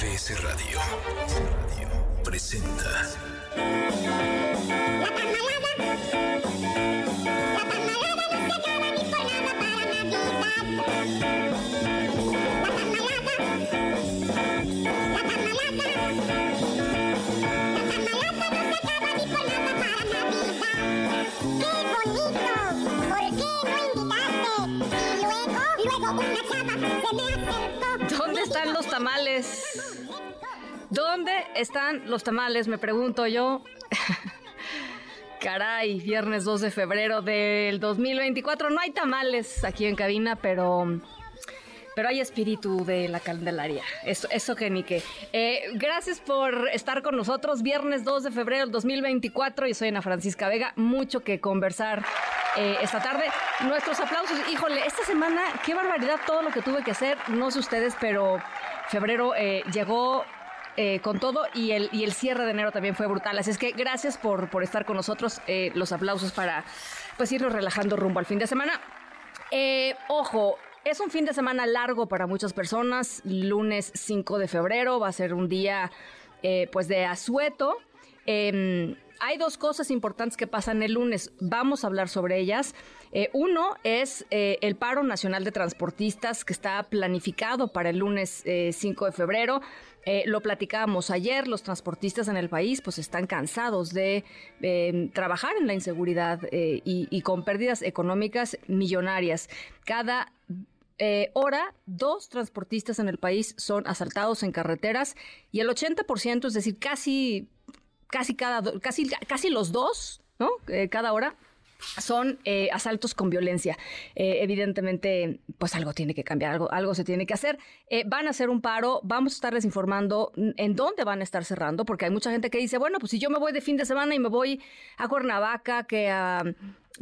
MBS Radio presenta. Tamales? ¿Dónde están los tamales? Me pregunto yo. Caray, viernes 2 de febrero del 2024. No hay tamales aquí en cabina, pero pero hay espíritu de la Candelaria. Eso, eso que ni. Eh, gracias por estar con nosotros. Viernes 2 de febrero del 2024. Yo soy Ana Francisca Vega. Mucho que conversar eh, esta tarde. Nuestros aplausos. Híjole, esta semana, qué barbaridad todo lo que tuve que hacer. No sé ustedes, pero febrero eh, llegó con todo y el, y el cierre de enero también fue brutal. Así es que gracias por, estar con nosotros. los aplausos para pues irnos relajando rumbo al fin de semana. ojo, es un fin de semana largo para muchas personas. Lunes 5 de febrero va a ser un día eh, pues de asueto. Em, hay dos cosas importantes que pasan el lunes. Vamos a hablar sobre ellas. Eh, uno es eh, el paro nacional de transportistas que está planificado para el lunes 5 de febrero. lo platicábamos ayer, los transportistas en el país pues están cansados de em, trabajar en la inseguridad y, con pérdidas económicas millonarias. Cada eh, hora, dos transportistas en el país son asaltados en carreteras y el 80%, es decir, casi, casi, cada, casi, casi los dos, ¿no? Eh, cada hora son eh, asaltos con violencia. evidentemente, pues algo tiene que cambiar, algo, algo se tiene que hacer. van a hacer un paro, vamos a estarles informando en dónde van a estar cerrando, porque hay mucha gente que dice, bueno, pues si yo me voy de fin de semana y me voy a Cuernavaca, que a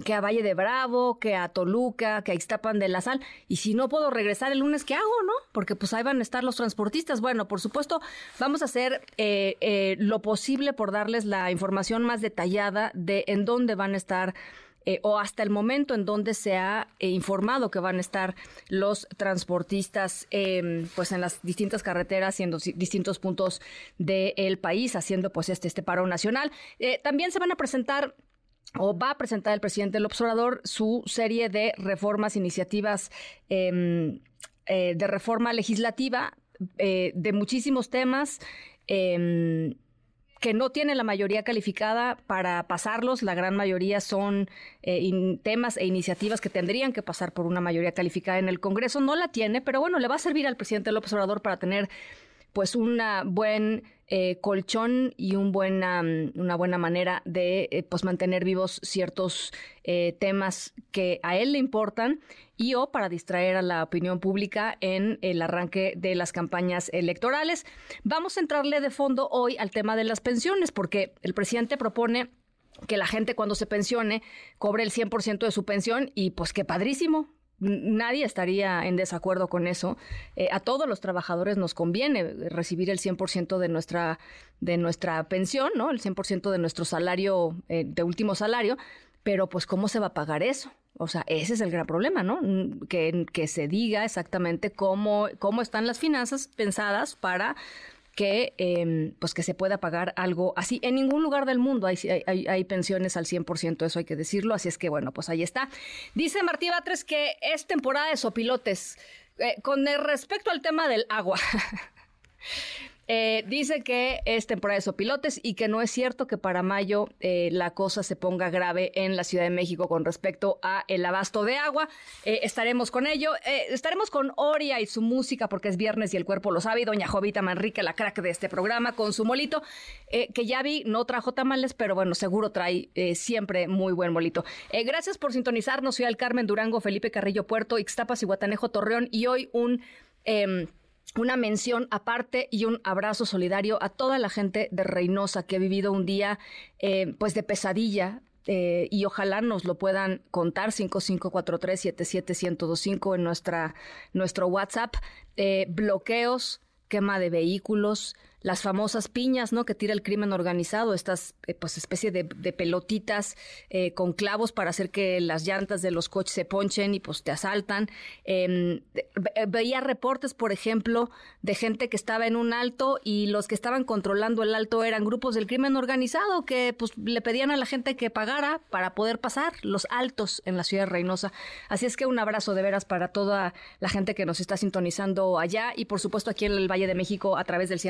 que a Valle de Bravo, que a Toluca, que a Ixtapan de la Sal. Y si no puedo regresar el lunes, ¿qué hago, no? Porque pues ahí van a estar los transportistas. Bueno, por supuesto, vamos a hacer eh, eh, lo posible por darles la información más detallada de en dónde van a estar. Eh, o hasta el momento en donde se ha informado que van a estar los transportistas em, pues en las distintas carreteras y en los distintos puntos del país haciendo pues este, este paro nacional. también se van a presentar o va a presentar el presidente López Obrador su serie de reformas, iniciativas em, eh, de reforma legislativa eh, de muchísimos temas. Em, que no tiene la mayoría calificada para pasarlos. La gran mayoría son eh, temas e iniciativas que tendrían que pasar por una mayoría calificada en el Congreso. No la tiene, pero bueno, le va a servir al presidente López Obrador para tener pues un buen eh, colchón y un buena, una buena manera de eh, pues mantener vivos ciertos eh, temas que a él le importan y o para distraer a la opinión pública en el arranque de las campañas electorales. Vamos a entrarle de fondo hoy al tema de las pensiones porque el presidente propone que la gente cuando se pensione cobre el 100% de su pensión y pues qué padrísimo, Nadie estaría en desacuerdo con eso. Eh, a todos los trabajadores nos conviene recibir el 100% de nuestra, de nuestra pensión, ¿no? El 100% de nuestro salario, eh, de último salario. Pero, pues, ¿cómo se va a pagar eso? O sea, ese es el gran problema, ¿no? Que, que se diga exactamente cómo, cómo están las finanzas pensadas para que em, pues que se pueda pagar algo así. En ningún lugar del mundo hay, hay, pensiones al 100%, eso hay que decirlo, así es que bueno, pues ahí está. Dice Martí Batres que es temporada de sopilotes. Eh, con respecto al tema del agua. Eh, dice que es temporada de sopilotes y que no es cierto que para mayo eh, la cosa se ponga grave en la Ciudad de México con respecto a el abasto de agua. Eh, estaremos con ello. estaremos con Oria y su música porque es viernes y el cuerpo lo sabe. Doña Jovita Manrique, la crack de este programa, con su molito, que ya vi, no trajo tamales, pero bueno, seguro trae siempre muy buen molito. gracias por sintonizarnos. Soy al Carmen Durango, Felipe Carrillo Puerto, Ixtapas y Guatanejo Torreón y hoy un... Una mención aparte y un abrazo solidario a toda la gente de Reynosa que ha vivido un día eh, pues de pesadilla eh, y ojalá nos lo puedan contar 5543-77125 en nuestra, nuestro WhatsApp. Eh, bloqueos, quema de vehículos, las famosas piñas, ¿no? Que tira el crimen organizado, estas eh, pues especie de, pelotitas eh, con clavos para hacer que las llantas de los coches se ponchen y pues te asaltan. Em, veía reportes, por ejemplo, de gente que estaba en un alto y los que estaban controlando el alto eran grupos del crimen organizado que pues le pedían a la gente que pagara para poder pasar los altos en la ciudad de Reynosa. Así es que un abrazo de veras para toda la gente que nos está sintonizando allá y por supuesto aquí en el Valle de México a través del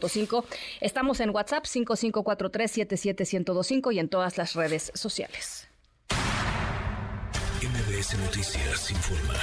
102.5. Estamos en WhatsApp 5543-77125 y en todas las redes sociales. MBS Noticias informa.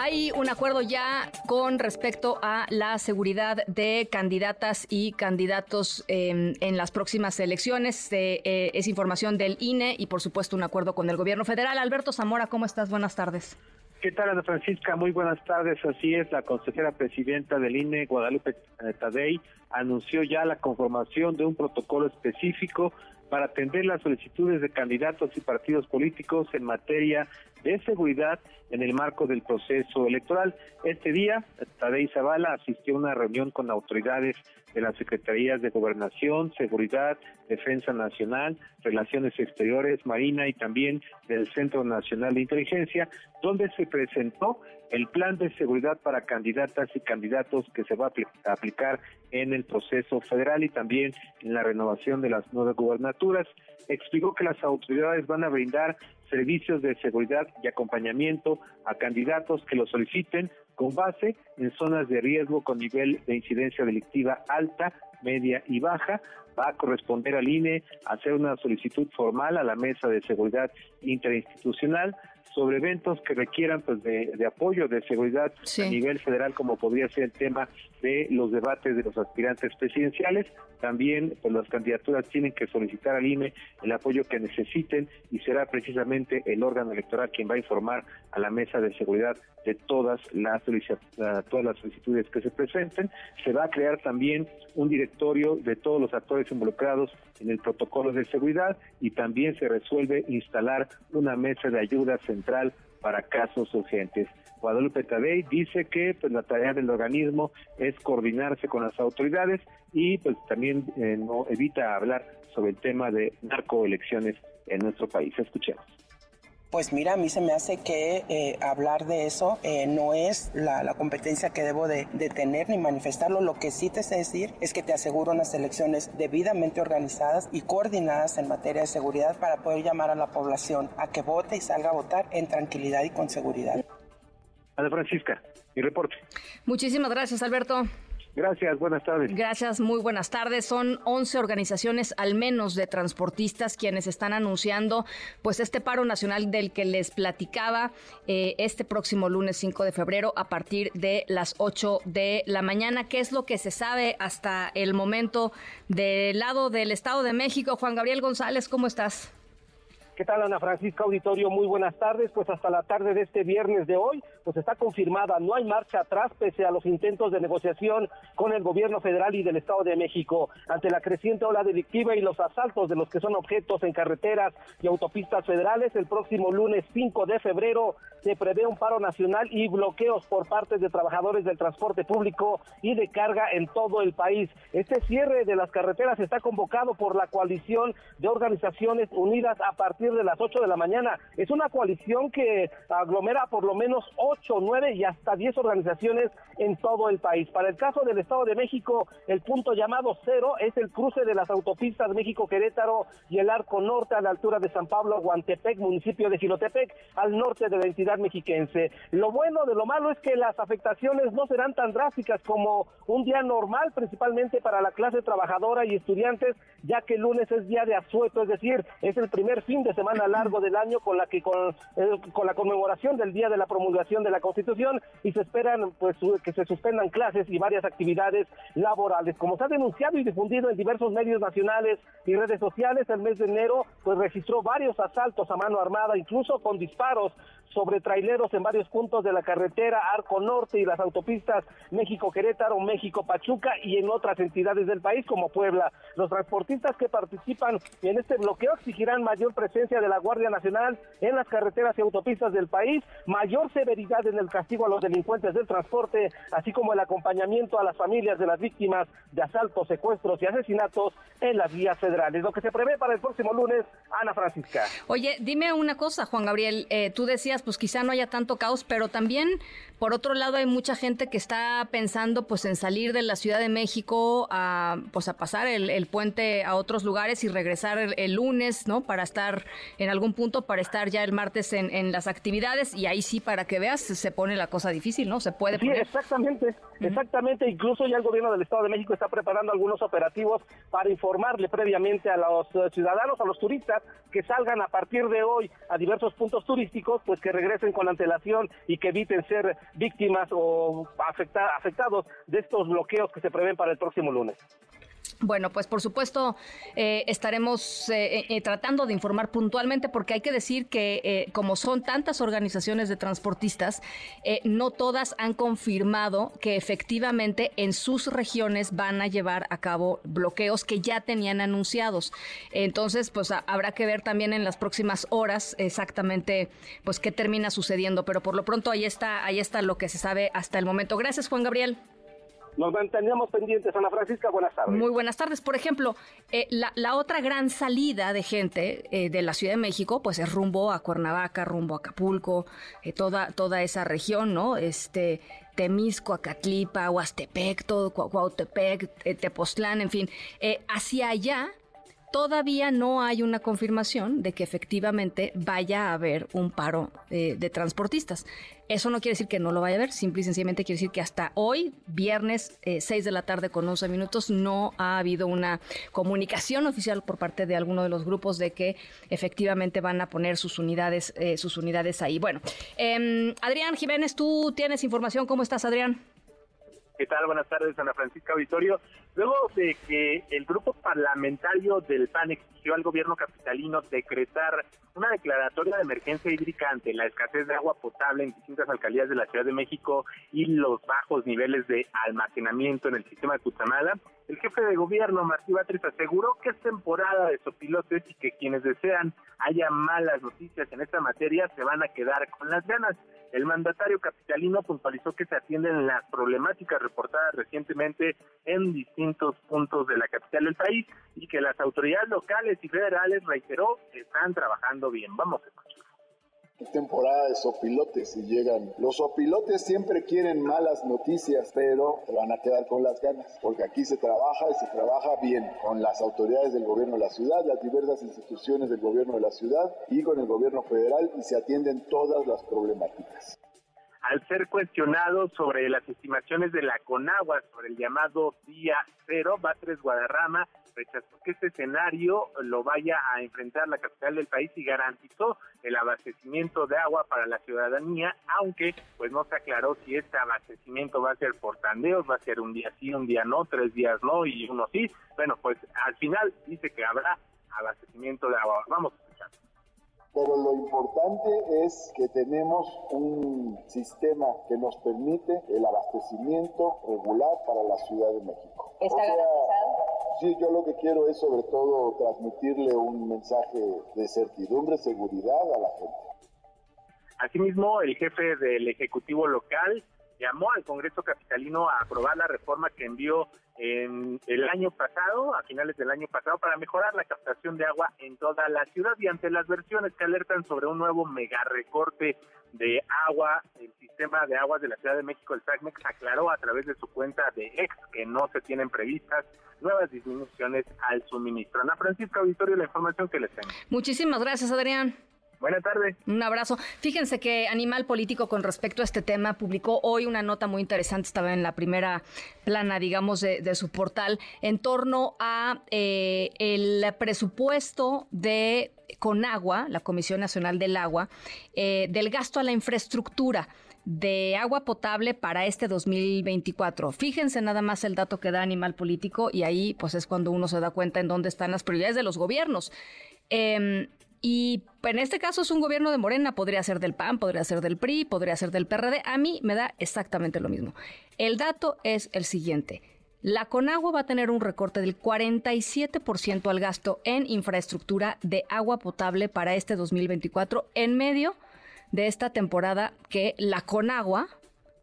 Hay un acuerdo ya con respecto a la seguridad de candidatas y candidatos em, en las próximas elecciones. Eh, es información del INE y, por supuesto, un acuerdo con el gobierno federal. Alberto Zamora, ¿cómo estás? Buenas tardes. ¿Qué tal, Ana Francisca? Muy buenas tardes. Así es, la consejera presidenta del INE, Guadalupe eh, Tadei, anunció ya la conformación de un protocolo específico para atender las solicitudes de candidatos y partidos políticos en materia de seguridad en el marco del proceso electoral. Este día, Tadei Zavala asistió a una reunión con autoridades de las Secretarías de Gobernación, Seguridad, Defensa Nacional, Relaciones Exteriores, Marina y también del Centro Nacional de Inteligencia, donde se presentó el plan de seguridad para candidatas y candidatos que se va a aplicar en el proceso federal y también en la renovación de las nueve gubernaturas. Explicó que las autoridades van a brindar servicios de seguridad y acompañamiento a candidatos que lo soliciten con base en zonas de riesgo con nivel de incidencia delictiva alta, media y baja. Va a corresponder al INE hacer una solicitud formal a la Mesa de Seguridad Interinstitucional sobre eventos que requieran pues de, apoyo de seguridad a nivel federal como podría ser el tema de los debates de los aspirantes presidenciales. También pues las candidaturas tienen que solicitar al INE el apoyo que necesiten y será precisamente el órgano electoral quien va a informar a la mesa de seguridad de todas las todas las solicitudes que se presenten. Se va a crear también un directorio de todos los actores involucrados en el protocolo de seguridad y también se resuelve instalar una mesa de ayuda central para casos urgentes. Guadalupe Tadei dice que pues, la tarea del organismo es coordinarse con las autoridades y pues también eh, no evita hablar sobre el tema de narcoelecciones en nuestro país. Escuchemos. Pues mira, a mí se me hace que eh, hablar de eso eh, no es la, competencia que debo de, tener ni manifestarlo. Lo que sí te sé decir es que te aseguro unas elecciones debidamente organizadas y coordinadas en materia de seguridad para poder llamar a la población a que vote y salga a votar en tranquilidad y con seguridad. Ana Francisca, mi reporte. Muchísimas gracias, Alberto. Gracias, buenas tardes. Gracias, muy buenas tardes. Son 11 organizaciones al menos de transportistas quienes están anunciando pues este paro nacional del que les platicaba eh, este próximo lunes 5 de febrero a partir de las 8 de la mañana. ¿Qué es lo que se sabe hasta el momento del lado del Estado de México? Juan Gabriel González, ¿cómo estás? ¿Qué tal, Ana Francisca Auditorio? Muy buenas tardes. Pues hasta la tarde de este viernes de hoy, pues está confirmada, no hay marcha atrás pese a los intentos de negociación con el gobierno federal y del Estado de México. Ante la creciente ola delictiva y los asaltos de los que son objetos en carreteras y autopistas federales, el próximo lunes 5 de febrero se prevé un paro nacional y bloqueos por parte de trabajadores del transporte público y de carga en todo el país. Este cierre de las carreteras está convocado por la coalición de organizaciones unidas a partir de las 8 de la mañana. Es una coalición que aglomera por lo menos 8, 9 y hasta 10 organizaciones en todo el país. Para el caso del Estado de México, el punto llamado cero es el cruce de las autopistas México-Querétaro y el Arco Norte a la altura de San Pablo, Guantepec, municipio de Gilotepec, al norte de la entidad mexiquense. Lo bueno de lo malo es que las afectaciones no serán tan drásticas como un día normal, principalmente para la clase trabajadora y estudiantes, ya que el lunes es día de asueto, es decir, es el primer fin de semana largo del año con la que con, eh, con la conmemoración del día de la promulgación de la Constitución y se esperan pues que se suspendan clases y varias actividades laborales. Como se ha denunciado y difundido en diversos medios nacionales y redes sociales, el mes de enero pues registró varios asaltos a mano armada, incluso con disparos sobre traileros en varios puntos de la carretera Arco Norte y las autopistas México-Querétaro, México-Pachuca y en otras entidades del país como Puebla. Los transportistas que participan en este bloqueo exigirán mayor presencia de la Guardia Nacional en las carreteras y autopistas del país, mayor severidad en el castigo a los delincuentes del transporte, así como el acompañamiento a las familias de las víctimas de asaltos, secuestros y asesinatos en las vías federales. Lo que se prevé para el próximo lunes, Ana Francisca. Oye, dime una cosa, Juan Gabriel, eh, tú decías, pues quizá no haya tanto caos, pero también, por otro lado, hay mucha gente que está pensando pues en salir de la Ciudad de México a, pues a pasar el, puente a otros lugares y regresar el, lunes, ¿no? Para estar en algún punto, para estar ya el martes en, las actividades y ahí sí, para que veas, se pone la cosa difícil, ¿no? Se puede Sí, exactamente, exactamente. Incluso ya el gobierno del Estado de México está preparando algunos operativos para informarle previamente a los ciudadanos, a los turistas que salgan a partir de hoy a diversos puntos turísticos, pues que regresen con antelación y que eviten ser víctimas o afectados de estos bloqueos que se prevén para el próximo lunes. Bueno, pues por supuesto eh, estaremos eh, eh, tratando de informar puntualmente porque hay que decir que como son tantas organizaciones de transportistas, no todas han confirmado que efectivamente en sus regiones van a llevar a cabo bloqueos que ya tenían anunciados. Entonces, pues habrá que ver también en las próximas horas exactamente pues qué termina sucediendo, pero por lo pronto ahí está, ahí está lo que se sabe hasta el momento. Gracias, Juan Gabriel. Nos mantenemos pendientes, Ana Francisca. Buenas tardes. Muy buenas tardes. Por ejemplo, eh, la, otra gran salida de gente eh, de la Ciudad de México, pues es rumbo a Cuernavaca, rumbo a Acapulco, eh, toda, toda esa región, ¿no? Este, Temisco, Acatlipa, Huastepec, todo Cuautepec, Tepoztlán, en fin. hacia allá todavía no hay una confirmación de que efectivamente vaya a haber un paro de transportistas. Eso no quiere decir que no lo vaya a haber, simple y sencillamente quiere decir que hasta hoy, viernes, eh, 6 de la tarde con 11 minutos, no ha habido una comunicación oficial por parte de alguno de los grupos de que efectivamente van a poner sus unidades, eh, sus unidades ahí. Bueno, eh, Adrián Jiménez, tú tienes información. ¿Cómo estás, Adrián? ¿Qué tal? Buenas tardes, Ana Francisca Auditorio. Luego de que el grupo parlamentario del PAN exigió al gobierno capitalino decretar una declaratoria de emergencia hídrica ante la escasez de agua potable en distintas alcaldías de la Ciudad de México y los bajos niveles de almacenamiento en el sistema de Cutamala, el jefe de gobierno, Martí Batres, aseguró que es temporada de sopilotes y que quienes desean haya malas noticias en esta materia se van a quedar con las ganas. El mandatario capitalino puntualizó que se atienden las problemáticas reportadas recientemente en distintos puntos de la capital del país y que las autoridades locales y federales, reiteró, están trabajando bien. Vamos a escuchar temporada de sopilotes y llegan. Los sopilotes siempre quieren malas noticias, pero te van a quedar con las ganas, porque aquí se trabaja y se trabaja bien con las autoridades del gobierno de la ciudad, las diversas instituciones del gobierno de la ciudad y con el gobierno federal y se atienden todas las problemáticas al ser cuestionado sobre las estimaciones de la Conagua sobre el llamado día cero, Batres Guadarrama rechazó que este escenario lo vaya a enfrentar la capital del país y garantizó el abastecimiento de agua para la ciudadanía, aunque pues no se aclaró si este abastecimiento va a ser por tandeos, va a ser un día sí, un día no, tres días no y uno sí. Bueno, pues al final dice que habrá abastecimiento de agua. Vamos. Pero lo importante es que tenemos un sistema que nos permite el abastecimiento regular para la Ciudad de México. ¿Está garantizado? Sí, yo lo que quiero es sobre todo transmitirle un mensaje de certidumbre, seguridad a la gente. Asimismo, el jefe del Ejecutivo local llamó al Congreso Capitalino a aprobar la reforma que envió en el año pasado, a finales del año pasado, para mejorar la captación de agua en toda la ciudad y ante las versiones que alertan sobre un nuevo mega recorte de agua, el sistema de aguas de la Ciudad de México, el SACMEX, aclaró a través de su cuenta de ex que no se tienen previstas nuevas disminuciones al suministro. Ana Francisca Auditorio, la información que les tengo. Muchísimas gracias, Adrián. Buenas tardes. Un abrazo. Fíjense que Animal Político con respecto a este tema publicó hoy una nota muy interesante, estaba en la primera plana, digamos, de, su portal, en torno a eh, el presupuesto de Conagua, la Comisión Nacional del Agua, eh, del gasto a la infraestructura de agua potable para este 2024. Fíjense nada más el dato que da Animal Político y ahí pues es cuando uno se da cuenta en dónde están las prioridades de los gobiernos. Em, y en este caso es un gobierno de Morena, podría ser del PAN, podría ser del PRI, podría ser del PRD. A mí me da exactamente lo mismo. El dato es el siguiente. La Conagua va a tener un recorte del 47% al gasto en infraestructura de agua potable para este 2024 en medio de esta temporada que la Conagua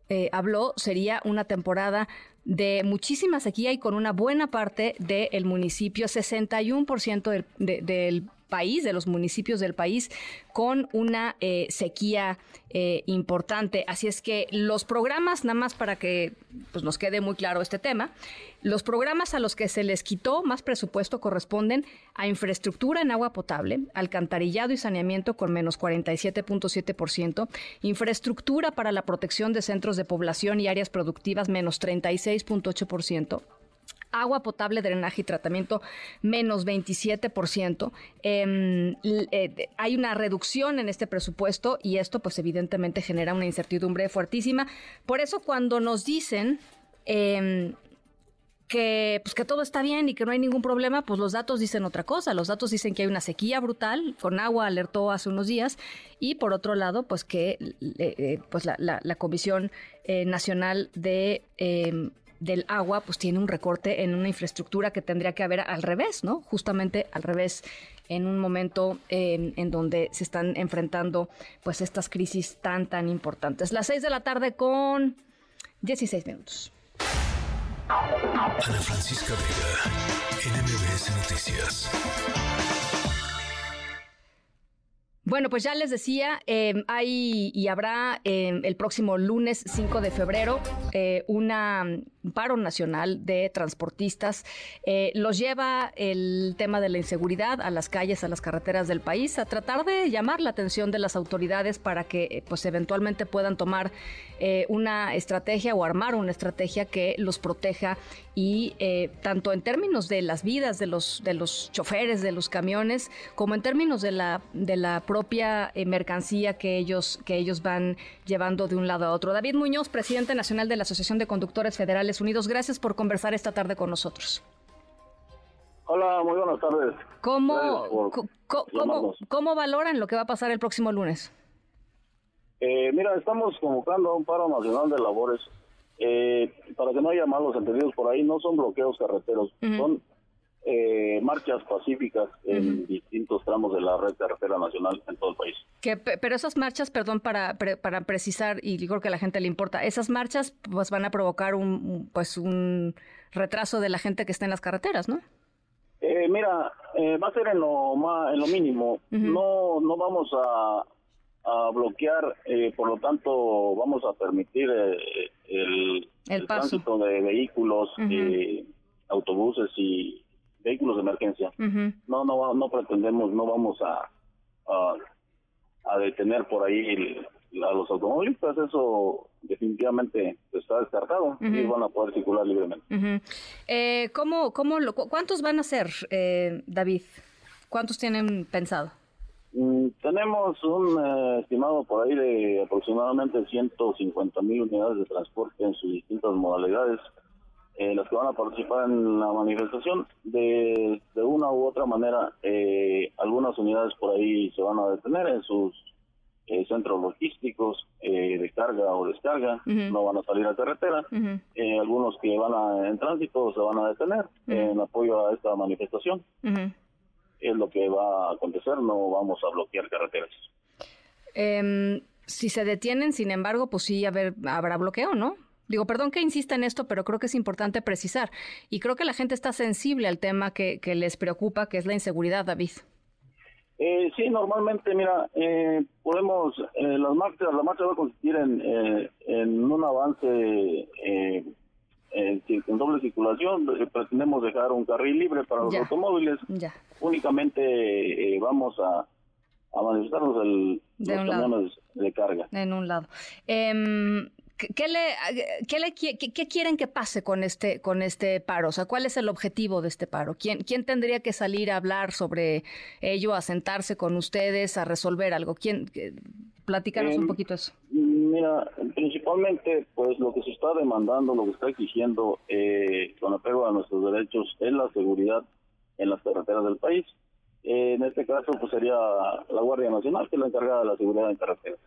eh, habló sería una temporada de muchísima sequía y con una buena parte del municipio, 61% del, del país, de los municipios del país, con una eh, sequía eh, importante. Así es que los programas, nada más para que pues, nos quede muy claro este tema, los programas a los que se les quitó más presupuesto corresponden a infraestructura en agua potable, alcantarillado y saneamiento con menos 47.7%, infraestructura para la protección de centros de población y áreas productivas menos 36.8%, agua potable, drenaje y tratamiento menos 27%. Em, eh, hay una reducción en este presupuesto y esto pues evidentemente genera una incertidumbre fuertísima. Por eso cuando nos dicen... Em, que, pues, que todo está bien y que no hay ningún problema, pues los datos dicen otra cosa. Los datos dicen que hay una sequía brutal, con agua alertó hace unos días, y por otro lado, pues que eh, pues la, Comisión eh, Nacional de em, del agua, pues tiene un recorte en una infraestructura que tendría que haber al revés, ¿no? Justamente al revés, en un momento en donde se están enfrentando pues estas crisis tan, tan importantes. Las seis de la tarde con 16 minutos. Ana Francisca Vega, NMBS Noticias. Bueno, pues ya les decía, em, hay y habrá em, el próximo lunes 5 de febrero eh, una, un paro nacional de transportistas. Eh, los lleva el tema de la inseguridad a las calles, a las carreteras del país, a tratar de llamar la atención de las autoridades para que eh, pues eventualmente puedan tomar una estrategia o armar una estrategia que los proteja y tanto en términos de las vidas de los de los choferes de los camiones como en términos de la de la propia eh, mercancía que ellos, que ellos van llevando de un lado a otro. David Muñoz, presidente nacional de la Asociación de Conductores Federales Unidos, gracias por conversar esta tarde con nosotros. Hola, muy buenas tardes. ¿Cómo, cómo, valoran lo que va a pasar el próximo lunes? Eh, mira, estamos convocando a un paro nacional de labores. Eh, para que no haya malos entendidos por ahí, no son bloqueos carreteros, son eh, marchas pacíficas en distintos tramos de la red carretera nacional en todo el país. Que, pero esas marchas, perdón, para, para precisar, y creo que a la gente le importa, esas marchas pues van a provocar un, pues un retraso de la gente que está en las carreteras, ¿no? Eh, mira, eh, va a ser en lo, en lo mínimo. No no vamos a, a bloquear, por lo tanto vamos a permitir el, el, tránsito de vehículos, autobuses y vehículos de emergencia. No, no, no pretendemos, no vamos a, a, detener por ahí a los automovilistas, eso definitivamente está descartado y van a poder circular libremente. eh, ¿cómo, cómo lo, ¿Cuántos van a ser, eh, David? ¿Cuántos tienen pensado? Mm, tenemos un eh, estimado por ahí de aproximadamente 150 mil unidades de transporte en sus distintas modalidades eh, los que van a participar en la manifestación. De, de una u otra manera, eh, algunas unidades por ahí se van a detener en sus eh, centros logísticos eh, de carga o descarga, no van a salir a carretera. algunos que van a, en tránsito se van a detener en apoyo a esta manifestación. Es lo que va a acontecer, no vamos a bloquear carreteras. Em, si se detienen, sin embargo, pues sí haber, habrá bloqueo, ¿no? Digo, perdón que insista en esto, pero creo que es importante precisar. Y creo que la gente está sensible al tema que, les preocupa, que es la inseguridad, David. Eh, sí, normalmente, mira, eh, podemos, eh, las marchas, la marcha va a consistir en, eh, en un avance en, doble circulación. Pretendemos dejar un carril libre para los automóviles. Ya. Únicamente vamos a, a manifestarnos el, los camiones de carga. En un lado. Em, ¿Qué, le, qué, le, qué, quieren que pase con este, con este paro? O sea, ¿cuál es el objetivo de este paro? ¿Quién, ¿Quién tendría que salir a hablar sobre ello, a sentarse con ustedes, a resolver algo? ¿Quién? Platícanos un em, poquito eso. Mira, principalmente, pues lo que se está demandando, lo que está exigiendo eh, con apego a nuestros derechos es la seguridad en las carreteras del país. en este caso, pues sería la Guardia Nacional, que es la encargada de la seguridad en carreteras,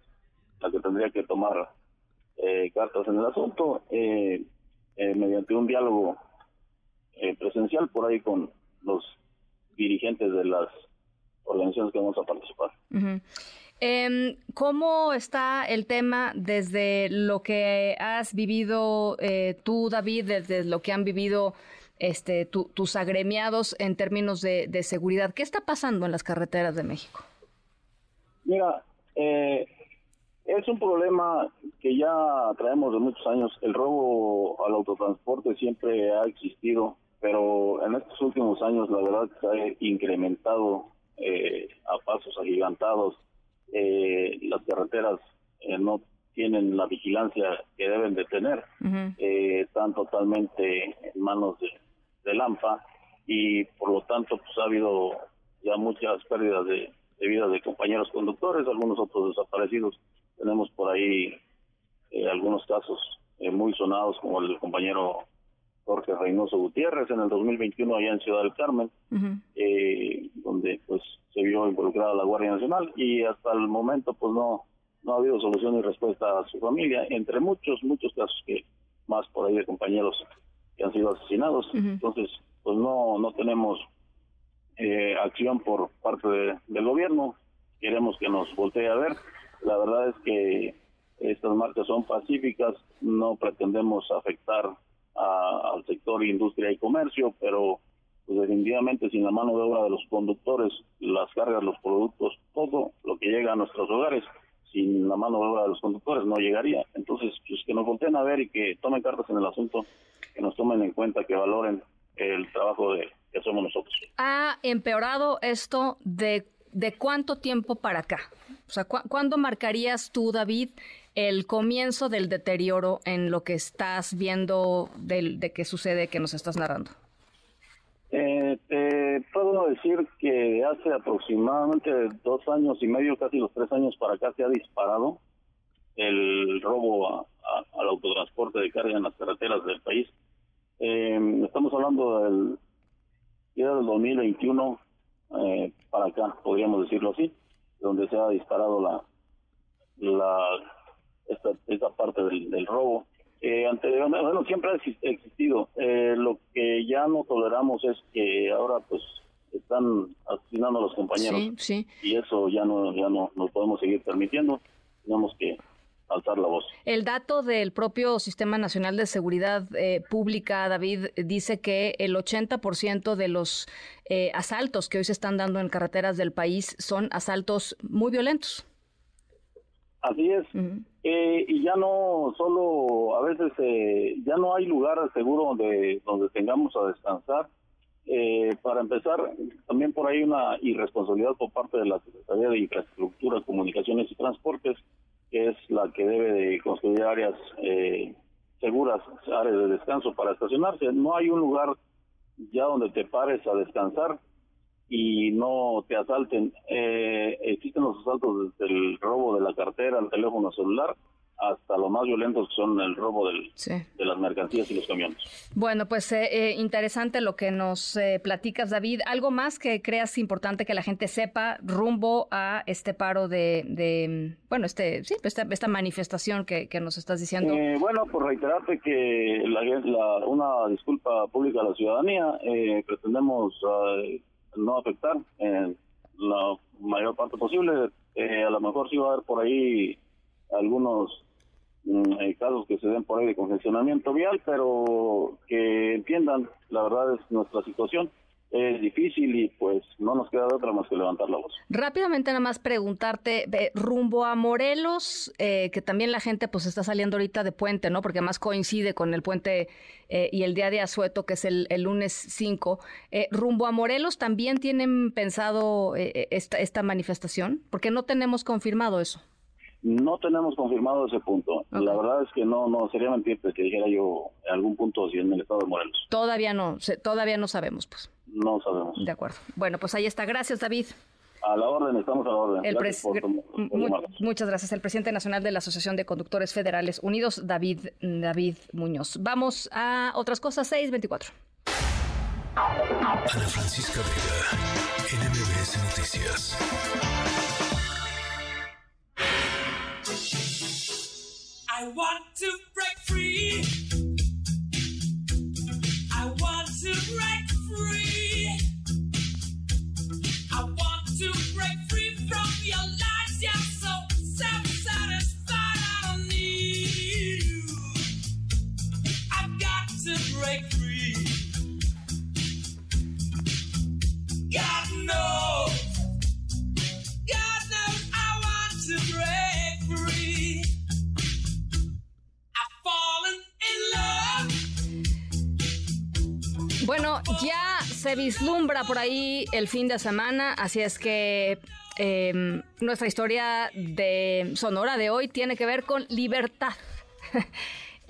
la que tendría que tomar eh, cartas en el asunto eh, eh, mediante un diálogo presencial por ahí con los dirigentes de las organizaciones que vamos a participar. Em, ¿Cómo está el tema desde lo que has vivido tú, David, desde lo que han vivido este, tus agremiados en términos de, seguridad? ¿Qué está pasando en las carreteras de México? Mira, eh, es un problema que ya traemos de muchos años. El robo al autotransporte siempre ha existido, pero en estos últimos años la verdad se ha incrementado eh, a pasos agigantados. Eh, las carreteras eh, no tienen la vigilancia que deben de tener. están totalmente en manos de, de Lampa y por lo tanto pues ha habido ya muchas pérdidas de, de vida de compañeros conductores, algunos otros desaparecidos tenemos por ahí eh, algunos casos eh, muy sonados, como el compañero Jorge Reynoso Gutiérrez en el 2021 allá en Ciudad del Carmen, eh, donde pues se vio involucrada la Guardia Nacional y hasta el momento pues no no ha habido solución ni respuesta a su familia, entre muchos, muchos casos que más por ahí de compañeros que han sido asesinados. Entonces, pues no, no tenemos acción por parte del gobierno. Queremos que nos voltee a ver la verdad es que estas marcas son pacíficas, no pretendemos afectar al sector industria y comercio, pero pues definitivamente sin la mano de obra de los conductores, las cargas, los productos, todo lo que llega a nuestros hogares, sin la mano de obra de los conductores no llegaría. Entonces, pues que nos volteen a ver y que tomen cartas en el asunto, que nos tomen en cuenta, que valoren el trabajo de, que somos nosotros. ¿Ha empeorado esto de ¿de cuánto tiempo para acá? O sea, ¿cuándo marcarías tú, David, el comienzo del deterioro en lo que estás viendo de qué sucede que nos estás narrando? Eh, te puedo decir que hace aproximadamente dos años y medio, casi los tres años para acá, se ha disparado el robo al autotransporte de carga en las carreteras del país. Eh, estamos hablando del, del 2021 eh, para acá, podríamos decirlo así, donde se ha disparado la, la esta, esta parte del, robo. Eh, anteriormente, bueno, siempre ha existido. Eh, lo que ya no toleramos es que ahora, pues, están asesinando a los compañeros. Y eso ya no, ya no nos podemos seguir permitiendo. Tenemos que alzar la voz. El dato del propio Sistema Nacional de Seguridad eh, Pública, David, dice que el 80% de los eh, asaltos que hoy se están dando en carreteras del país son asaltos muy violentos. Así es. Eh, y ya no solo, a veces ya no hay lugar seguro donde, donde tengamos a descansar. para empezar, también por ahí una irresponsabilidad por parte de la Secretaría de Infraestructura, Comunicaciones y Transportes, es la que debe de construir áreas eh, seguras, áreas de descanso para estacionarse. No hay un lugar ya donde te pares a descansar y no te asalten. Eh, existen los asaltos desde el robo de la cartera, el teléfono celular, hasta lo más violento que son el robo del, de las mercancías y los camiones. Bueno, pues eh, eh, interesante lo que nos eh, platicas, David. ¿Algo más que creas importante que la gente sepa rumbo a este paro de, bueno, este sí, esta, esta manifestación que, que, nos estás diciendo? bueno, por reiterarte que la, una disculpa pública a la ciudadanía, pretendemos no afectar en la mayor parte posible. a lo mejor sí va a haber por ahí algunos Mm, hay casos que se den por ahí de congestionamiento vial, pero que entiendan, la verdad es nuestra situación es difícil y pues no nos queda otra más que levantar la voz. Rápidamente nada más preguntarte, rumbo a Morelos, eh, que también la gente pues está saliendo ahorita de puente, ¿no? Porque más coincide con el puente eh, y el día de Azueto, que es el, lunes 5. Eh, rumbo a Morelos también tienen pensado esta, esta manifestación, porque no tenemos confirmado eso. No tenemos confirmado ese punto. La verdad es que no, no sería mentirte que dijera yo en algún punto si en el estado de Morelos. Todavía no, todavía no sabemos, pues. No sabemos. De acuerdo. Bueno, pues ahí está. Gracias, David. A la orden, estamos a la orden. muchas gracias. El presidente nacional de la Asociación de Conductores Federales Unidos, David, David Muñoz. Vamos a otras cosas, 624. Ana Francisca Vega, NMBS Noticias. I want to break free. I want to break Bueno, ya se vislumbra por ahí el fin de semana, así es que eh, nuestra historia de Sonora de hoy tiene que ver con libertad.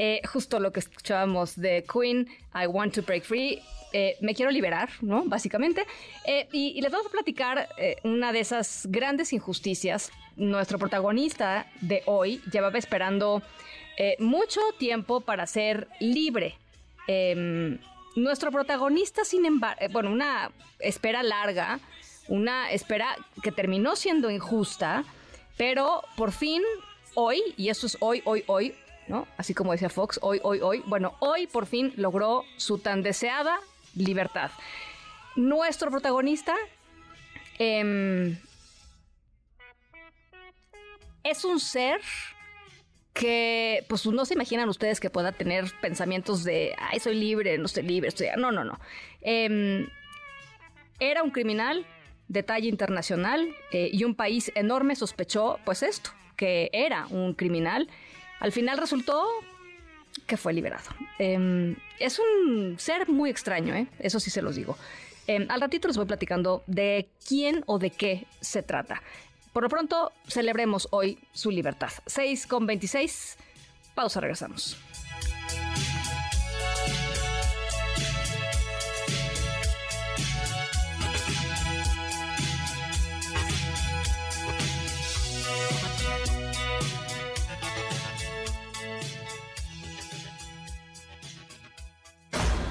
Eh, justo lo que escuchábamos de Queen, I Want to Break Free. eh, me quiero liberar, ¿no? Básicamente. Eh, y, y les vamos a platicar una de esas grandes injusticias. Nuestro protagonista de hoy llevaba esperando mucho tiempo para ser libre. Nuestro protagonista, sin embargo, bueno, una espera larga, una espera que terminó siendo injusta, pero por fin, hoy, y eso es hoy, hoy, hoy, ¿no? Así como decía Fox, hoy, hoy, hoy, bueno, hoy por fin logró su tan deseada libertad. Nuestro protagonista em, es un ser que pues no se imaginan ustedes que pueda tener pensamientos de, ay, soy libre, no estoy libre, estoy... No, no, no. Em, era un criminal de talla internacional eh, y un país enorme sospechó pues esto, que era un criminal. Al final resultó que fue liberado. Em, es un ser muy extraño, ¿eh? eso sí se los digo. Em, al ratito les voy platicando de quién o de qué se trata. Por lo pronto, celebremos hoy su libertad. 6 con 26. Pausa, regresamos.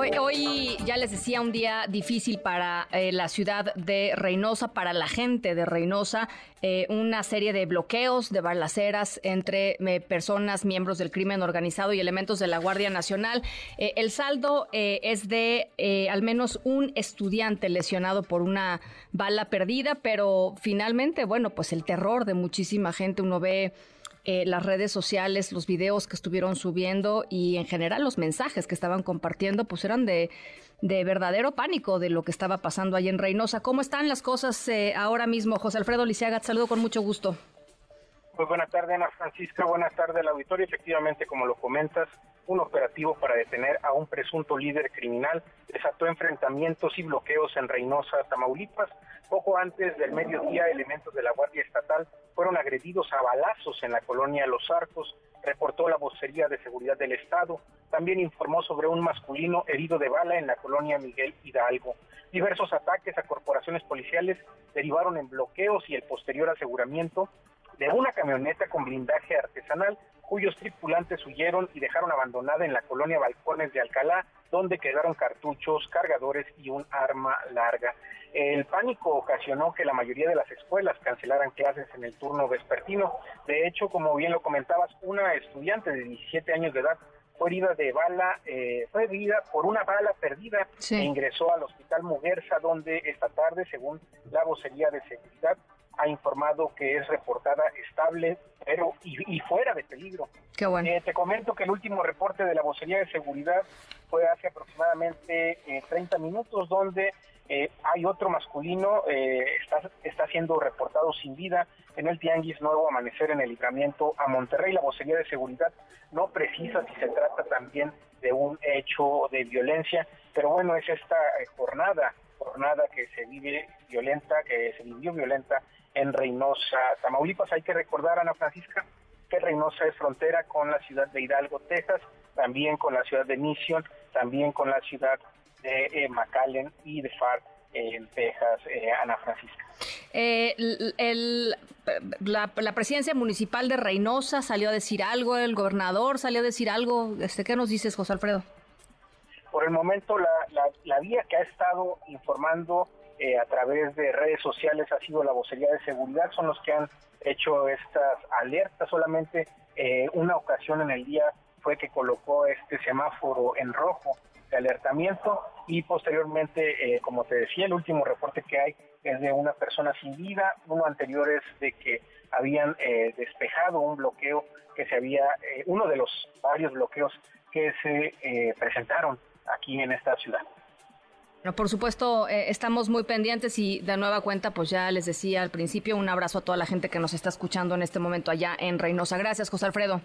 Hoy, ya les decía un día difícil para eh, la ciudad de Reynosa, para la gente de Reynosa, eh, una serie de bloqueos, de balaceras entre eh, personas, miembros del crimen organizado y elementos de la Guardia Nacional. El saldo es de al menos un estudiante lesionado por una bala perdida, pero finalmente, bueno, pues el terror de muchísima gente, uno ve eh, las redes sociales, los videos que estuvieron subiendo y en general los mensajes que estaban compartiendo, pues eran de, de verdadero pánico de lo que estaba pasando ahí en Reynosa. ¿Cómo están las cosas eh, ahora mismo? José Alfredo Lisiaga, saludo con mucho gusto. Pues buenas tardes, Ana Francisca. Buenas tardes al auditorio. Efectivamente, como lo comentas, un operativo para detener a un presunto líder criminal desató enfrentamientos y bloqueos en Reynosa, Tamaulipas. Poco antes del mediodía, elementos de la Guardia Estatal fueron agredidos a balazos en la colonia Los Arcos, reportó la vocería de seguridad del Estado. También informó sobre un masculino herido de bala en la colonia Miguel Hidalgo. Diversos ataques a corporaciones policiales derivaron en bloqueos y el posterior aseguramiento de una camioneta con blindaje artesanal cuyos tripulantes huyeron y dejaron abandonada en la colonia Balcones de Alcalá, donde quedaron cartuchos, cargadores y un arma larga. El pánico ocasionó que la mayoría de las escuelas cancelaran clases en el turno vespertino. De hecho, como bien lo comentabas, una estudiante de 17 años de edad fue herida de bala, eh, fue herida por una bala perdida Sí. e ingresó al hospital Muguerza, donde esta tarde, según la vocería de seguridad, ha informado que es reportada estable, pero y, y fuera de peligro. Qué bueno. Eh, te comento que el último reporte de la vocería de seguridad fue hace aproximadamente eh, 30 minutos, donde eh, hay otro masculino, eh, está, está siendo reportado sin vida en el Tianguis Nuevo Amanecer en el libramiento a Monterrey. La vocería de seguridad no precisa si se trata también de un hecho de violencia, pero bueno, es esta eh, jornada jornada que se vive violenta, que se vivió violenta en Reynosa, Tamaulipas. Hay que recordar, Ana Francisca, que Reynosa es frontera con la ciudad de Hidalgo, Texas, también con la ciudad de Mission, también con la ciudad de eh, McAllen y de Far en Texas, eh, Ana Francisca. Eh, el- el- la, la presidencia municipal de Reynosa salió a decir algo, el gobernador salió a decir algo. Este, ¿Qué nos dices, José Alfredo? Por el momento, la, la, la vía que ha estado informando eh, a través de redes sociales ha sido la vocería de seguridad, son los que han hecho estas alertas. Solamente eh, una ocasión en el día fue que colocó este semáforo en rojo de alertamiento y posteriormente, eh, como te decía, el último reporte que hay es de una persona sin vida, uno anterior es de que habían eh, despejado un bloqueo que se había, eh, uno de los varios bloqueos que se presentaron aquí en esta ciudad. Por supuesto, eh, estamos muy pendientes y de nueva cuenta, pues ya les decía al principio, un abrazo a toda la gente que nos está escuchando en este momento allá en Reynosa. Gracias, José Alfredo.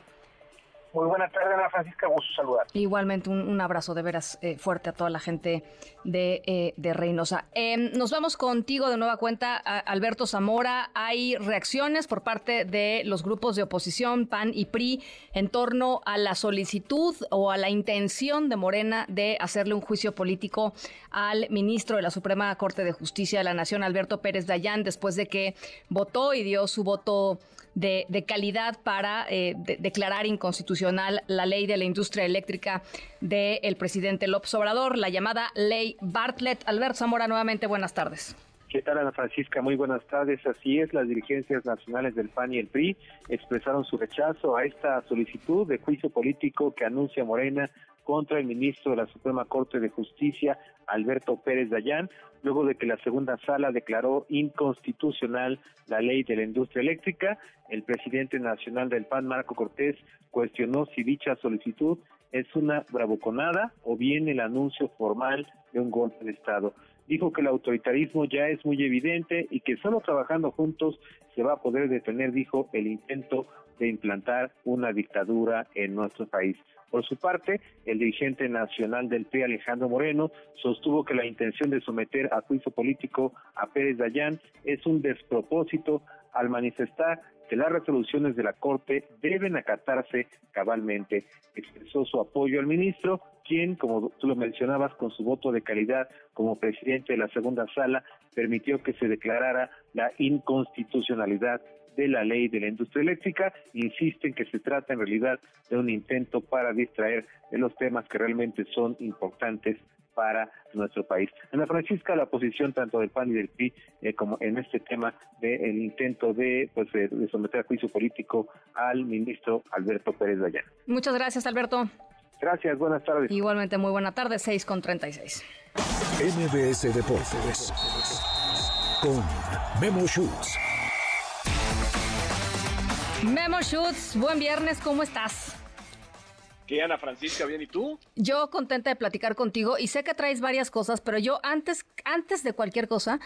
Muy buena tarde, Ana Francisca, gusto saludar. Igualmente, un, un abrazo de veras eh, fuerte a toda la gente de, eh, de Reynosa. Eh, nos vamos contigo de nueva cuenta, Alberto Zamora. Hay reacciones por parte de los grupos de oposición, PAN y PRI, en torno a la solicitud o a la intención de Morena de hacerle un juicio político al ministro de la Suprema Corte de Justicia de la Nación, Alberto Pérez Dayán, después de que votó y dio su voto de, de calidad para eh, de- declarar inconstitucional la ley de la industria eléctrica del presidente López Obrador, la llamada ley Bartlett. Alberto Zamora, nuevamente buenas tardes. ¿Qué tal, Ana Francisca? Muy buenas tardes. Así es, las dirigencias nacionales del PAN y el PRI expresaron su rechazo a esta solicitud de juicio político que anuncia Morena contra el ministro de la Suprema Corte de Justicia, Alberto Pérez Dayán, luego de que la segunda sala declaró inconstitucional la ley de la industria eléctrica. El presidente nacional del PAN, Marco Cortés, cuestionó si dicha solicitud es una bravuconada o bien el anuncio formal de un golpe de Estado dijo que el autoritarismo ya es muy evidente y que solo trabajando juntos se va a poder detener, dijo, el intento de implantar una dictadura en nuestro país. Por su parte, el dirigente nacional del PRI, Alejandro Moreno, sostuvo que la intención de someter a juicio político a Pérez Dayán es un despropósito al manifestar que las resoluciones de la Corte deben acatarse cabalmente. Expresó su apoyo al ministro, quien, como tú lo mencionabas, con su voto de calidad como presidente de la segunda sala, permitió que se declarara la inconstitucionalidad de la ley de la industria eléctrica. Insisten que se trata en realidad de un intento para distraer de los temas que realmente son importantes para nuestro país. Ana Francisca, la posición tanto del PAN y del PRI eh, como en este tema del intento de, pues, de, de someter a juicio político al ministro Alberto Pérez Dayán. Muchas gracias, Alberto. Gracias, buenas tardes. Igualmente, muy buena tarde, 6 con 36. MBS Deportes con Memo Schutz. Memo Schutz, buen viernes, ¿cómo estás? ¿Qué, Ana Francisca? ¿Bien y tú? Yo contenta de platicar contigo y sé que traes varias cosas, pero yo antes, antes de cualquier cosa,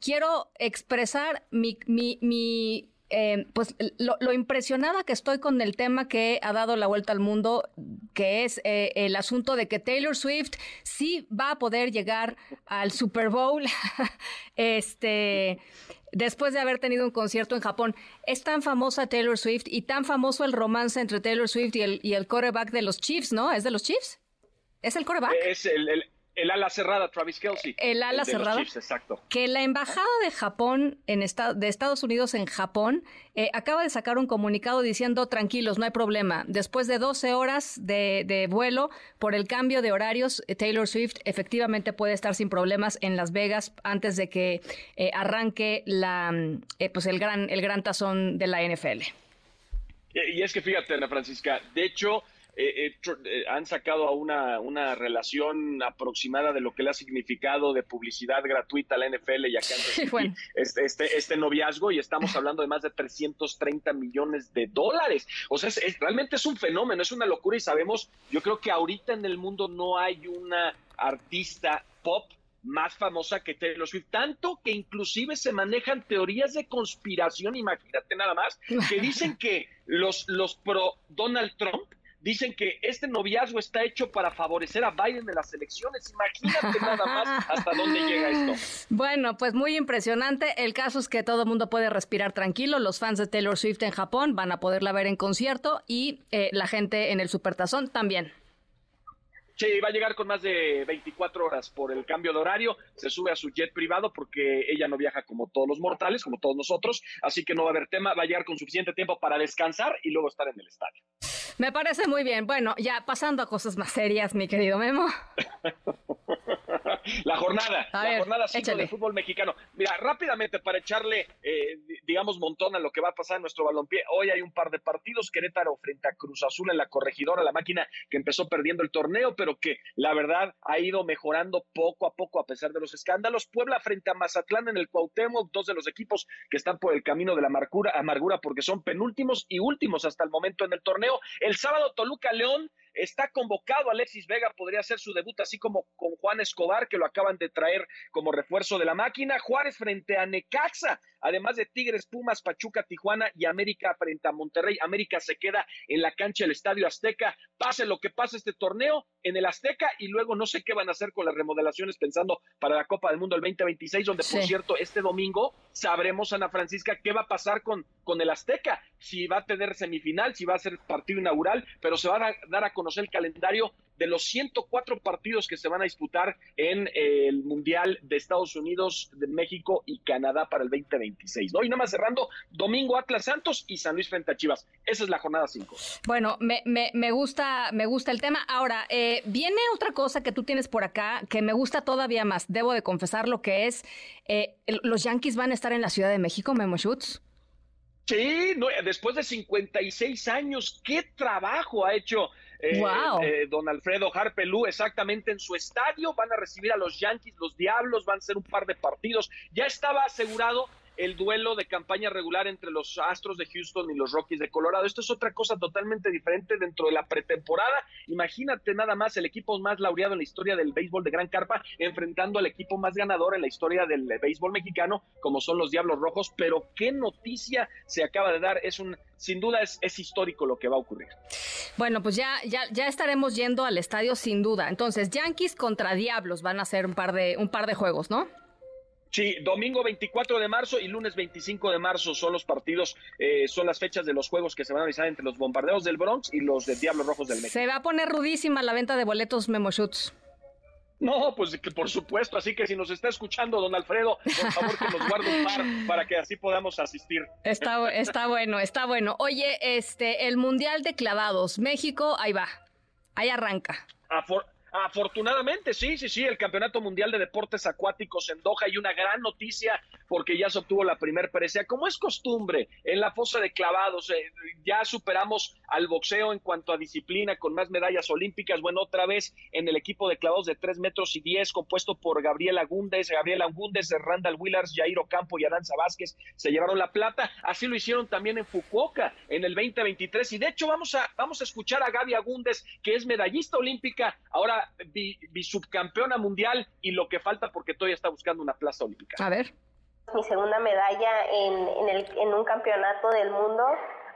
quiero expresar mi, mi, eh, pues lo, lo, impresionada que estoy con el tema que ha dado la vuelta al mundo, que es eh, el asunto de que Taylor Swift sí va a poder llegar al Super Bowl, este, después de haber tenido un concierto en Japón. Es tan famosa Taylor Swift y tan famoso el romance entre Taylor Swift y el, y el quarterback de los Chiefs, ¿no? ¿Es de los Chiefs? ¿Es el quarterback? Es el, el, el ala cerrada, Travis Kelsey. El ala el cerrada. Chiefs, exacto. Que la embajada de Japón, en esta, de Estados Unidos en Japón, eh, acaba de sacar un comunicado diciendo, tranquilos, no hay problema. Después de 12 horas de, de vuelo, por el cambio de horarios, eh, Taylor Swift efectivamente puede estar sin problemas en Las Vegas antes de que eh, arranque la, eh, pues el, gran, el gran tazón de la NFL. Y es que fíjate, Ana Francisca, de hecho... Eh, eh, han sacado una, una, relación aproximada de lo que le ha significado de publicidad gratuita a la NFL y a City, bueno. este, este, este, noviazgo y estamos hablando de más de 330 millones de dólares. O sea, es, es, realmente es un fenómeno, es una locura y sabemos, yo creo que ahorita en el mundo no hay una artista pop más famosa que Taylor Swift, tanto que inclusive se manejan teorías de conspiración, imagínate nada más, que dicen que los, los pro Donald Trump dicen que este noviazgo está hecho para favorecer a Biden en las elecciones. Imagínate nada más hasta dónde llega esto. Bueno, pues muy impresionante. El caso es que todo el mundo puede respirar tranquilo. Los fans de Taylor Swift en Japón van a poderla ver en concierto y eh, la gente en el Supertazón también. Sí, va a llegar con más de 24 horas por el cambio de horario. Se sube a su jet privado porque ella no viaja como todos los mortales, como todos nosotros. Así que no va a haber tema. Va a llegar con suficiente tiempo para descansar y luego estar en el estadio. Me parece muy bien. Bueno, ya pasando a cosas más serias, mi querido Memo. la jornada, A la ver, jornada 5 échale. del fútbol mexicano. Mira, rápidamente para echarle, eh, di- digamos, montón a lo que va a pasar en nuestro balompié. Hoy hay un par de partidos, Querétaro frente a Cruz Azul en la corregidora, la máquina que empezó perdiendo el torneo, que la verdad ha ido mejorando poco a poco a pesar de los escándalos. Puebla frente a Mazatlán en el Cuauhtémoc, dos de los equipos que están por el camino de la amargura porque son penúltimos y últimos hasta el momento en el torneo. El sábado Toluca León está convocado Alexis Vega, podría hacer su debut así como con Juan Escobar, que lo acaban de traer como refuerzo de la máquina. Juárez frente a Necaxa, además de Tigres, Pumas, Pachuca, Tijuana y América frente a Monterrey. América se queda en la cancha del Estadio Azteca. Pase lo que pase este torneo en el Azteca y luego no sé qué van a hacer con las remodelaciones pensando para la Copa del Mundo el 2026, donde por cierto este domingo sabremos, Ana Francisca, qué va a pasar con, con el Azteca, si va a tener semifinal, si va a ser partido inaugural, pero se va a dar a conocer el calendario de los 104 partidos que se van a disputar en eh, el Mundial de Estados Unidos, de México y Canadá para el 2026. ¿no? Y nada más cerrando, domingo Atlas Santos y San Luis frente a Chivas. Esa es la jornada 5. Bueno, me, me, me gusta, me gusta el tema. Ahora, eh, viene otra cosa que tú tienes por acá que me gusta todavía más. Debo de confesar lo que es. eh, los Yankees van a estar en la Ciudad de México, Memo Schutz. Sí, no, después de 56 años, qué trabajo ha hecho eh, eh, don Alfredo Harpelú exactamente en su estadio. Van a recibir a los Yankees, los Diablos, van a ser un par de partidos. Ya estaba asegurado el duelo de campaña regular entre los Astros de Houston y los Rockies de Colorado. Esto es otra cosa totalmente diferente dentro de la pretemporada. Imagínate nada más el equipo más laureado en la historia del béisbol de Gran Carpa enfrentando al equipo más ganador en la historia del eh, béisbol mexicano, como son los Diablos Rojos. Pero qué noticia se acaba de dar. Es un, sin duda es, histórico lo que va a ocurrir. Bueno, pues ya, ya, ya estaremos yendo al estadio sin duda. Entonces, Yankees contra Diablos van a ser un par de, un par de juegos, ¿no? Sí, domingo 24 de marzo y lunes 25 de marzo son los partidos, eh, son las fechas de los juegos que se van a realizar entre los bombardeos del Bronx y los de Diablos Rojos del México. Se va a poner rudísima la venta de boletos Memo Schutz. No, pues que por supuesto, así que si nos está escuchando don Alfredo, por favor que nos guarde un par para que así podamos asistir. Está, está bueno, está bueno. Oye, este, el Mundial de Clavados, México, ahí va, ahí arranca. Afor- afortunadamente, sí, sí, sí, el Campeonato Mundial de Deportes Acuáticos en Doha y una gran noticia porque ya se obtuvo la primer presea. Como es costumbre, en la fosa de clavados, eh, ya superamos al boxeo en cuanto a disciplina con más medallas olímpicas. Bueno, otra vez en el equipo de clavados de 3 metros y 10, compuesto por Gabriela Gúndez, Gabriela Gúndez, Randall Willars, Jair Ocampo y Aranza Vázquez, se llevaron la plata. Así lo hicieron también en Fukuoka en el 2023. Y de hecho, vamos a, vamos a escuchar a Gaby Agúndez, que es medallista olímpica, ahora bi- bisubcampeona mundial y lo que falta porque todavía está buscando una plaza olímpica. A ver. mi segunda medalla en, en, el- en un campeonato del mundo,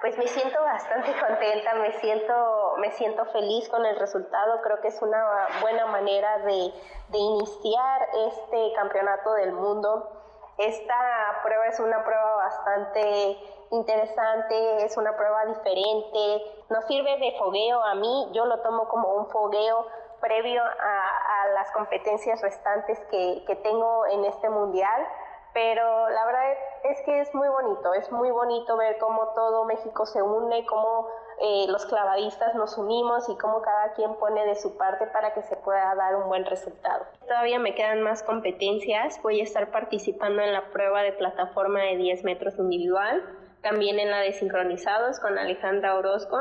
pues me siento bastante contenta, me siento, me siento feliz con el resultado. Creo que es una buena manera de, de iniciar este campeonato del mundo. Esta prueba es una prueba bastante interesante, es una prueba diferente, nos sirve de fogueo a mí, yo lo tomo como un fogueo previo a, a las competencias restantes que, que tengo en este mundial pero la verdad es que es muy bonito, es muy bonito ver cómo todo México se une, cómo eh, los clavadistas nos unimos y cómo cada quien pone de su parte para que se pueda dar un buen resultado. Todavía me quedan más competencias, voy a estar participando en la prueba de plataforma de 10 metros individual, también en la de sincronizados con Alejandra Orozco.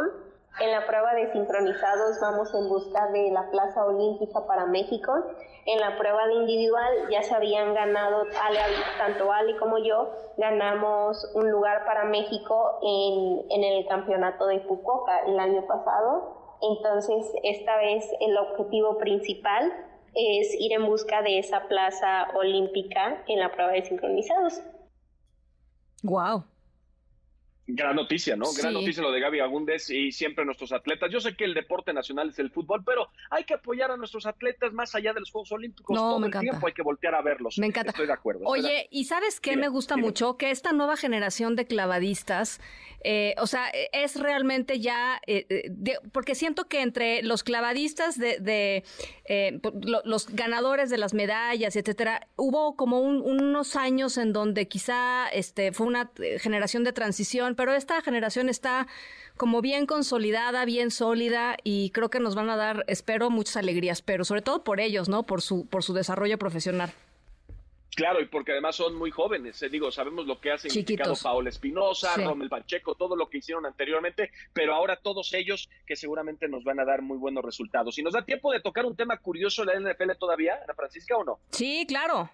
En la prueba de sincronizados vamos en busca de la plaza olímpica para México. En la prueba de individual ya se habían ganado, tanto Ale como yo, ganamos un lugar para México en, en el campeonato de Fukuoka el año pasado. Entonces, esta vez el objetivo principal es ir en busca de esa plaza olímpica en la prueba de sincronizados. Wow. Gran noticia, ¿no? Gran Sí. noticia lo de Gaby Agúndez y siempre nuestros atletas. Yo sé que el deporte nacional es el fútbol, pero hay que apoyar a nuestros atletas más allá de los Juegos Olímpicos. No, Todo me el encanta. tiempo hay que voltear a verlos. Me encanta. Estoy de acuerdo. Oye, ¿y sabes qué Dime, me gusta dime. mucho? Que esta nueva generación de clavadistas, eh, o sea, eh, es realmente ya, eh, eh, de- porque siento que entre los clavadistas de, de, eh, los ganadores de las medallas, etcétera, hubo como un- unos años en donde quizá este, fue una eh, generación de transición, pero esta generación está como bien consolidada, bien sólida y creo que nos van a dar, espero, muchas alegrías, pero sobre todo por ellos, ¿no? Por su, por su desarrollo profesional. Claro, y porque además son muy jóvenes, eh, digo, sabemos lo que ha significado. Paola Espinosa, Sí. Rommel Pacheco, todo lo que hicieron anteriormente, pero ahora todos ellos que seguramente nos van a dar muy buenos resultados. ¿Y nos da tiempo de tocar un tema curioso de la NFL todavía, Ana Francisca, o no? Sí, claro.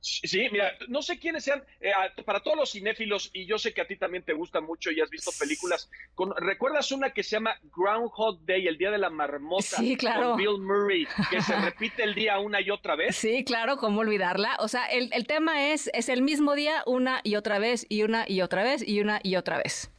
Sí, mira, no sé quiénes sean, eh, para todos los cinéfilos, y yo sé que a ti también te gusta mucho y has visto películas, con- ¿recuerdas una que se llama Groundhog Day, el Día de la Marmota? Sí, claro. Con Bill Murray, que se repite el día una y otra vez. Sí, claro, cómo olvidarla. O sea, el, el tema es, es el mismo día una y otra vez, y una y otra vez, y una y otra vez.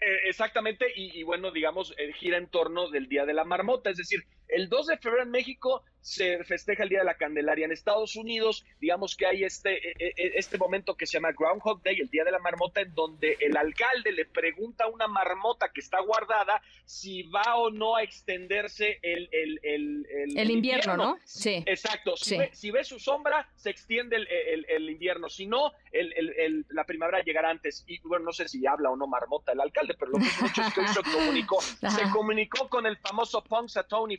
Eh, exactamente, y, y bueno, digamos, eh, gira en torno del Día de la Marmota, es decir, el 2 de febrero en México se festeja el Día de la Candelaria. En Estados Unidos, digamos que hay este, eh, eh, este momento que se llama Groundhog Day, el Día de la Marmota, en donde el alcalde le pregunta a una marmota que está guardada si va o no a extenderse el, el, el, El invierno, ¿no? Sí. Exacto. Si, Sí. ve, si ve su sombra, se extiende el, el- el invierno. Si no, la primavera llegará antes. Y bueno, no sé si habla o no marmota el alcalde, pero lo que es es que hoy se comunicó, se comunicó con el famoso Punxsutawney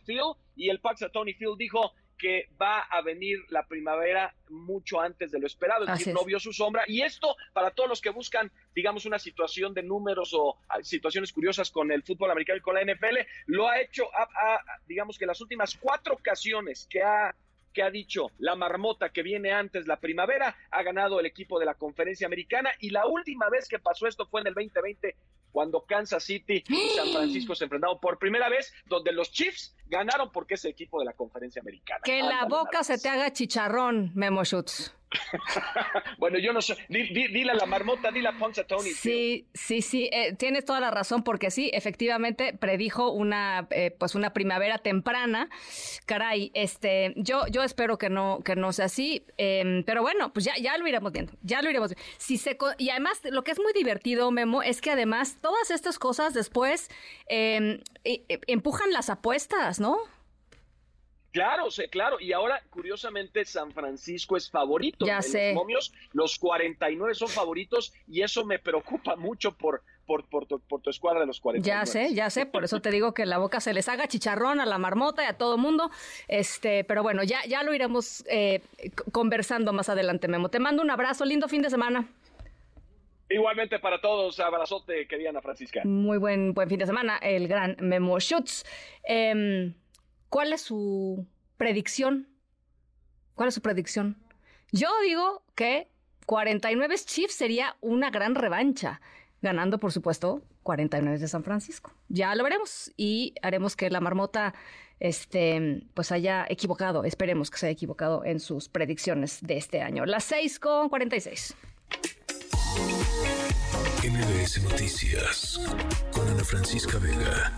Y el Punxsutawney Phil dijo que va a venir la primavera mucho antes de lo esperado, es Así decir, no vio su sombra. Y esto, para todos los que buscan, digamos, una situación de números o ah, situaciones curiosas con el fútbol americano y con la NFL, lo ha hecho, digamos que las últimas cuatro ocasiones que ha que ha dicho la marmota que viene antes la primavera, ha ganado el equipo de la conferencia americana y la última vez que pasó esto fue en el 2020 cuando Kansas City y San Francisco se enfrentaron por primera vez, donde los Chiefs ganaron porque es el equipo de la conferencia americana. Que la boca se te haga chicharrón, Memo Schutz. Bueno, yo no sé, di- di- dile a la marmota, dile a Ponce Tony. Sí, sí, sí, eh, tienes toda la razón porque sí, efectivamente predijo una, eh, pues una primavera temprana. Caray, este, yo, yo espero que no, que no sea así, eh, pero bueno, pues ya, ya lo iremos viendo, ya lo iremos viendo. Si se, y además lo que es muy divertido, Memo, es que además todas estas cosas después eh, eh, eh, empujan las apuestas, ¿no? Claro, sí, claro. Y ahora, curiosamente, San Francisco es favorito. Ya en sé. Los momios, los 49 son favoritos y eso me preocupa mucho por, por, por, tu, por tu escuadra de los 49. Ya sé, ya sé, por eso te digo que la boca se les haga chicharrón a la marmota y a todo mundo. Este, pero bueno, ya, ya lo iremos eh, conversando más adelante, Memo. Te mando un abrazo, lindo fin de semana. Igualmente para todos, abrazote, querida Ana Francisca. Muy buen, buen fin de semana, el gran Memo Schutz. Em, ¿Cuál es su predicción? ¿Cuál es su predicción? Yo digo que 49 Chiefs sería una gran revancha, ganando, por supuesto, 49 de San Francisco. Ya lo veremos y haremos que la marmota este, pues haya equivocado, esperemos que se haya equivocado en sus predicciones de este año. Las 6 con 46. MBS Noticias con Ana Francisca Vega.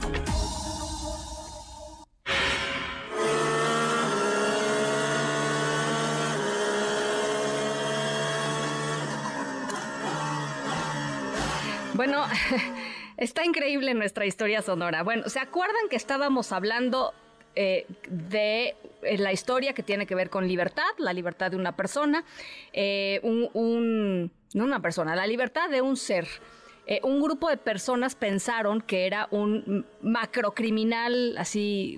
Bueno, está increíble nuestra historia sonora. Bueno, ¿se acuerdan que estábamos hablando eh, de eh, la historia que tiene que ver con libertad, la libertad de una persona, eh, un, no una persona, la libertad de un ser? Un grupo de personas pensaron que era un macrocriminal así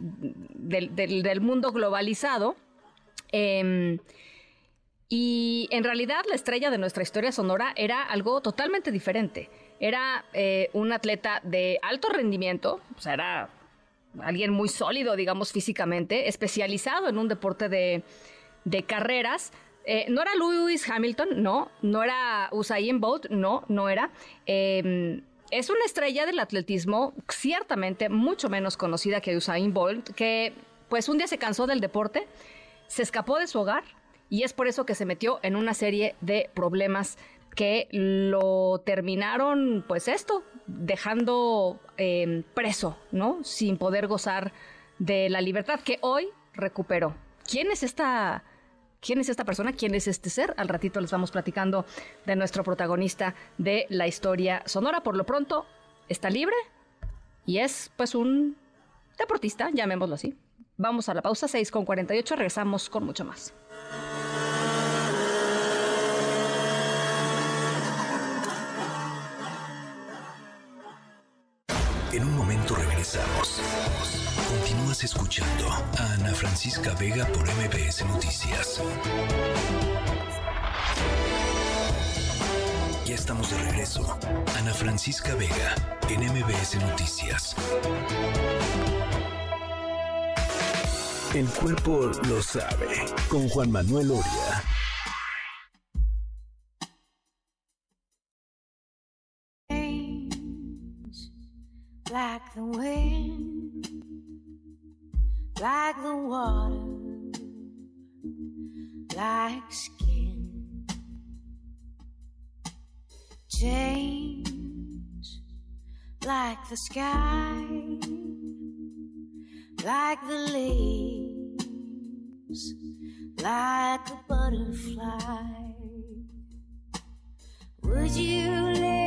del, del- del mundo globalizado. Em, y en realidad la estrella de nuestra historia sonora era algo totalmente diferente. Era eh, un atleta de alto rendimiento, o sea, era alguien muy sólido, digamos, físicamente, especializado en un deporte de, carreras. Eh, no era Lewis Hamilton, no, no era Usain Bolt, no, no era. Eh, es una estrella del atletismo, ciertamente mucho menos conocida que Usain Bolt, que pues un día se cansó del deporte, se escapó de su hogar y es por eso que se metió en una serie de problemas que lo terminaron, pues esto, dejando eh, preso, ¿no? Sin poder gozar de la libertad que hoy recuperó. ¿Quién es esta... ¿Quién es esta persona? ¿Quién es este ser? Al ratito les vamos platicando de nuestro protagonista de la historia sonora. Por lo pronto, está libre y es pues un deportista, llamémoslo así. Vamos a la pausa 6 con 48, regresamos con mucho más. Continúas escuchando a Ana Francisca Vega por MBS Noticias. Ya estamos de regreso. Ana Francisca Vega en MBS Noticias. El cuerpo lo sabe con Juan Manuel Oria. Like the wind, like the water, like skin. Change like the sky, like the leaves, like a butterfly. Would you live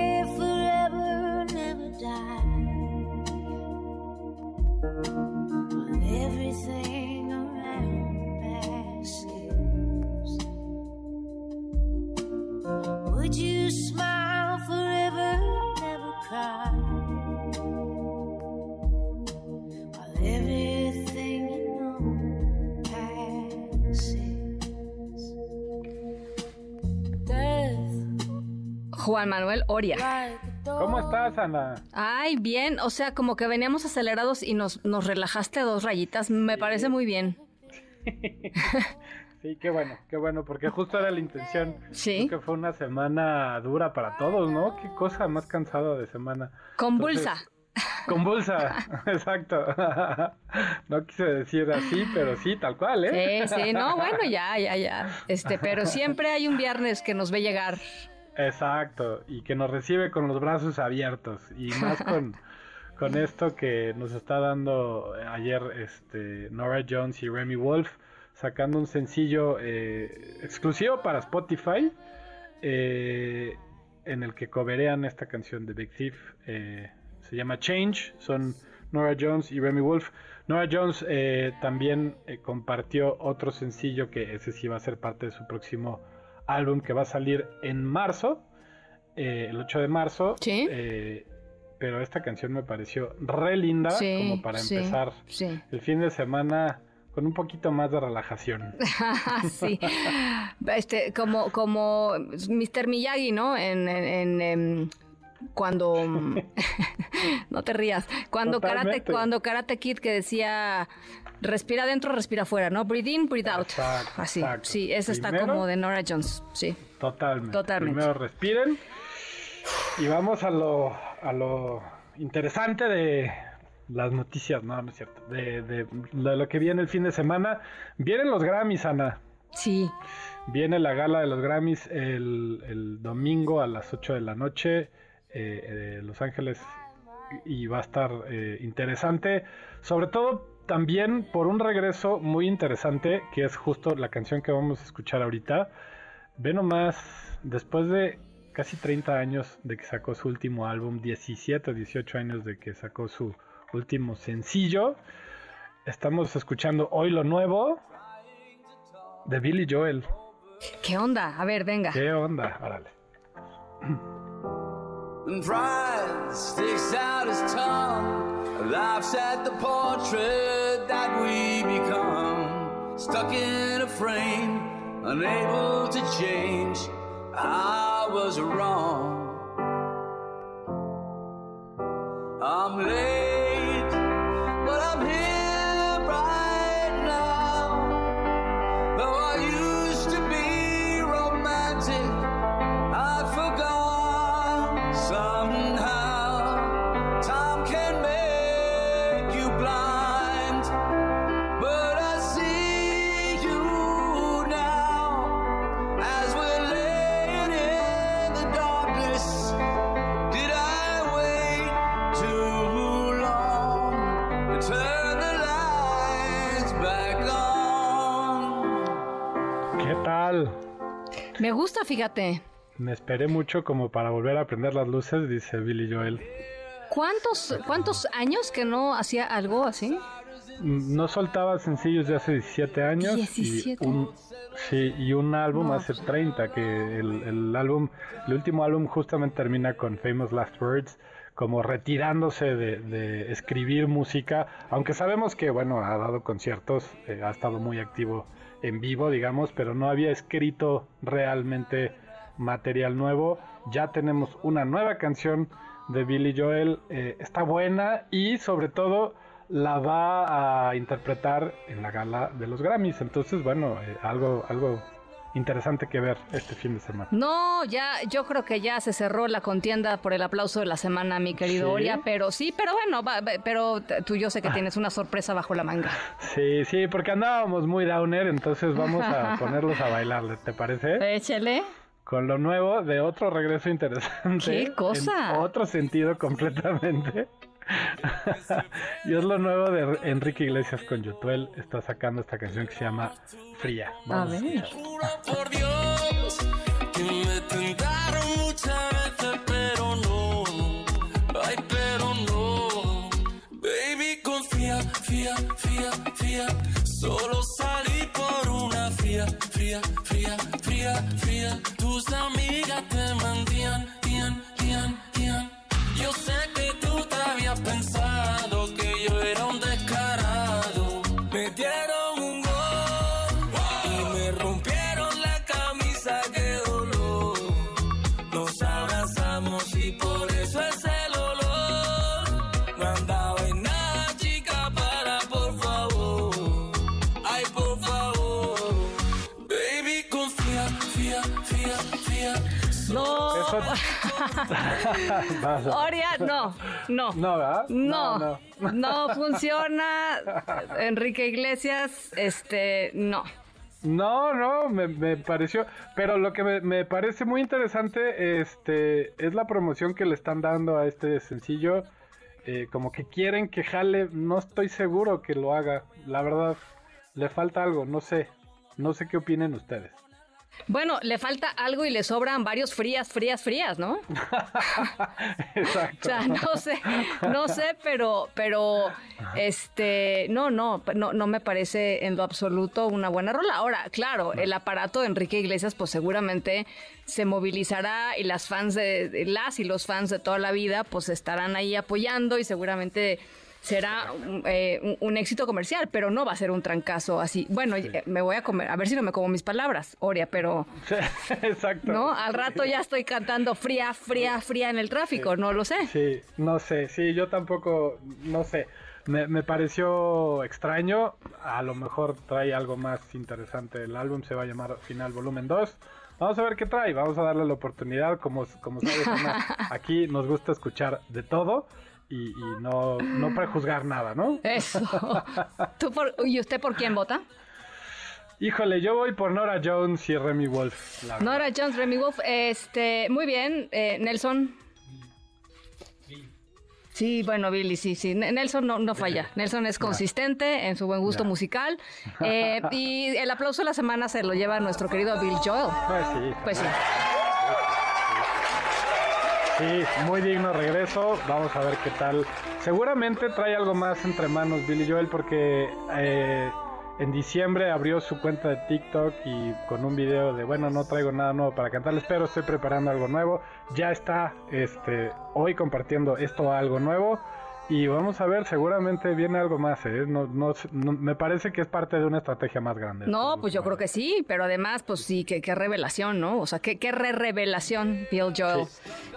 Juan Manuel Oria. ¿Cómo estás, Ana? Ay, bien, o sea, como que veníamos acelerados y nos, nos relajaste dos rayitas, me parece muy bien. Sí, qué bueno, qué bueno, porque justo era la intención. Sí. Creo que fue una semana dura para todos, ¿no? Qué cosa más cansada de semana. Convulsa. Entonces, convulsa, exacto. No quise decir así, pero sí, tal cual, ¿eh? Sí, sí, no, bueno, ya, ya, ya. Este, pero siempre hay un viernes que nos ve llegar. Exacto, y que nos recibe con los brazos abiertos, y más con, con esto que nos está dando ayer este, Nora Jones y Remy Wolf, sacando un sencillo eh, exclusivo para Spotify, eh, en el que coverean esta canción de Big Thief, eh, se llama Change, son Nora Jones y Remy Wolf. Nora Jones eh, también compartió otro sencillo que ese sí va a ser parte de su próximo álbum que va a salir en marzo, eh, el 8 de marzo. eh, pero esta canción me pareció re linda Sí, como para sí, empezar sí. el fin de semana con un poquito más de relajación. sí. Este, como, como Mr. Miyagi, ¿no? En, en- en, em, cuando no te rías. Cuando karate, cuando Karate Kid que decía respira adentro, respira afuera, ¿no? Breathe in, breathe out. Exacto, Así. exacto. Sí, esa está como de Nora Jones. Sí. Totalmente. Totalmente. Primero respiren y vamos a lo, a lo interesante de las noticias, no, no es cierto, de, de- de lo que viene el fin de semana. Vienen los Grammys, Ana. Sí. Viene la gala de los Grammys el, el domingo a las 8 de la noche eh, de Los Ángeles y va a estar eh, interesante, sobre todo también por un regreso muy interesante que es justo la canción que vamos a escuchar ahorita. Ve nomás, después de casi 30 años de que sacó su último álbum, 17 o 18 años de que sacó su último sencillo, estamos escuchando hoy lo nuevo de Billy Joel. ¿Qué onda? A ver, venga. ¿Qué onda? Órale. And pride sticks out his tongue, laughs at the portrait that we become. Stuck in a frame, unable to change. I was wrong. I'm late, gusta, fíjate. Me esperé mucho como para volver a prender las luces, dice Billy Joel. ¿Cuántos, ¿Cuántos años que no hacía algo así? Mm, No soltaba sencillos de hace 17 años. 17. Y un, sí, y un álbum No. hace 30, que el, el álbum, el último álbum justamente termina con Famous Last Words, como retirándose de, de escribir música, aunque sabemos que, bueno, ha dado conciertos, eh, ha estado muy activo en vivo, digamos, pero no había escrito realmente material nuevo. Ya tenemos una nueva canción de Billy Joel, eh, está buena y sobre todo la va a interpretar en la gala de los Grammys. Entonces, bueno, eh, algo, algo interesante que ver este fin de semana. No, ya, yo creo que ya se cerró la contienda por el aplauso de la semana, mi querido ¿Sí? Oria, pero sí, pero bueno, va- va- pero tú yo sé que tienes una sorpresa bajo la manga. Sí, sí, porque andábamos muy downer, entonces vamos a ponerlos a bailar, ¿te parece? Échele. Con lo nuevo de otro regreso interesante. ¿Qué cosa? En otro sentido completamente. Y es lo nuevo de Enrique Iglesias con Yotuel. Está sacando esta canción que se llama Fría. Vamos A ver. escuchar. Oria, no, no. No, ¿verdad? No, No, no, funciona. Enrique Iglesias, este, no. No, no, me, me pareció, pero lo que me, me parece muy interesante este, es la promoción que le están dando a este sencillo, eh, como que quieren que jale, no estoy seguro que lo haga, la verdad, le falta algo, no sé, no sé qué opinen ustedes. Bueno, le falta algo y le sobran varios frías, frías, frías, ¿no? Exacto. O sea, no sé, no sé, pero, pero, este, no, no, no, no me parece en lo absoluto una buena rola. Ahora, claro, el aparato de Enrique Iglesias, pues seguramente se movilizará y las fans de, de las y los fans de toda la vida, pues estarán ahí apoyando y seguramente será eh, un, éxito comercial, pero no va a ser un trancazo así. Bueno, eh, me voy a comer, a ver si no me como mis palabras, Oria, pero Exacto. no, al rato ya estoy cantando fría, fría, fría en el tráfico, no lo sé. Sí, no sé, sí, yo tampoco, no sé. Me, me pareció extraño, a lo mejor trae algo más interesante. El álbum se va a llamar Final Volumen 2. Vamos a ver qué trae, vamos a darle la oportunidad. Como, como sabes, Ana, aquí nos gusta escuchar de todo y, y no, no prejuzgar nada, ¿no? Eso. ¿Tú por- ¿Y usted por quién vota? Híjole, yo voy por Nora Jones y Remy Wolf. la verdad. Nora Jones, Remy Wolf. Este, muy bien. eh, Nelson. Sí, bueno, Billy, sí, sí. Nelson no, no falla. Nelson es consistente en su buen gusto musical. Eh, y el aplauso de la semana se lo lleva nuestro querido Bill Joel. Pues sí. Pues sí. Sí, muy digno regreso. Vamos a ver qué tal. Seguramente trae algo más entre manos Billy Joel porque eh, en diciembre abrió su cuenta de TikTok y con un video de bueno no traigo nada nuevo para cantarles, pero estoy preparando algo nuevo. Ya está este hoy compartiendo esto algo nuevo. Y vamos a ver, seguramente viene algo más, ¿eh? No, no, no- me parece que es parte de una estrategia más grande. No, pues yo creo que sí, pero además, pues sí, qué, qué revelación, ¿no? O sea, qué, qué re revelación, Bill Joel.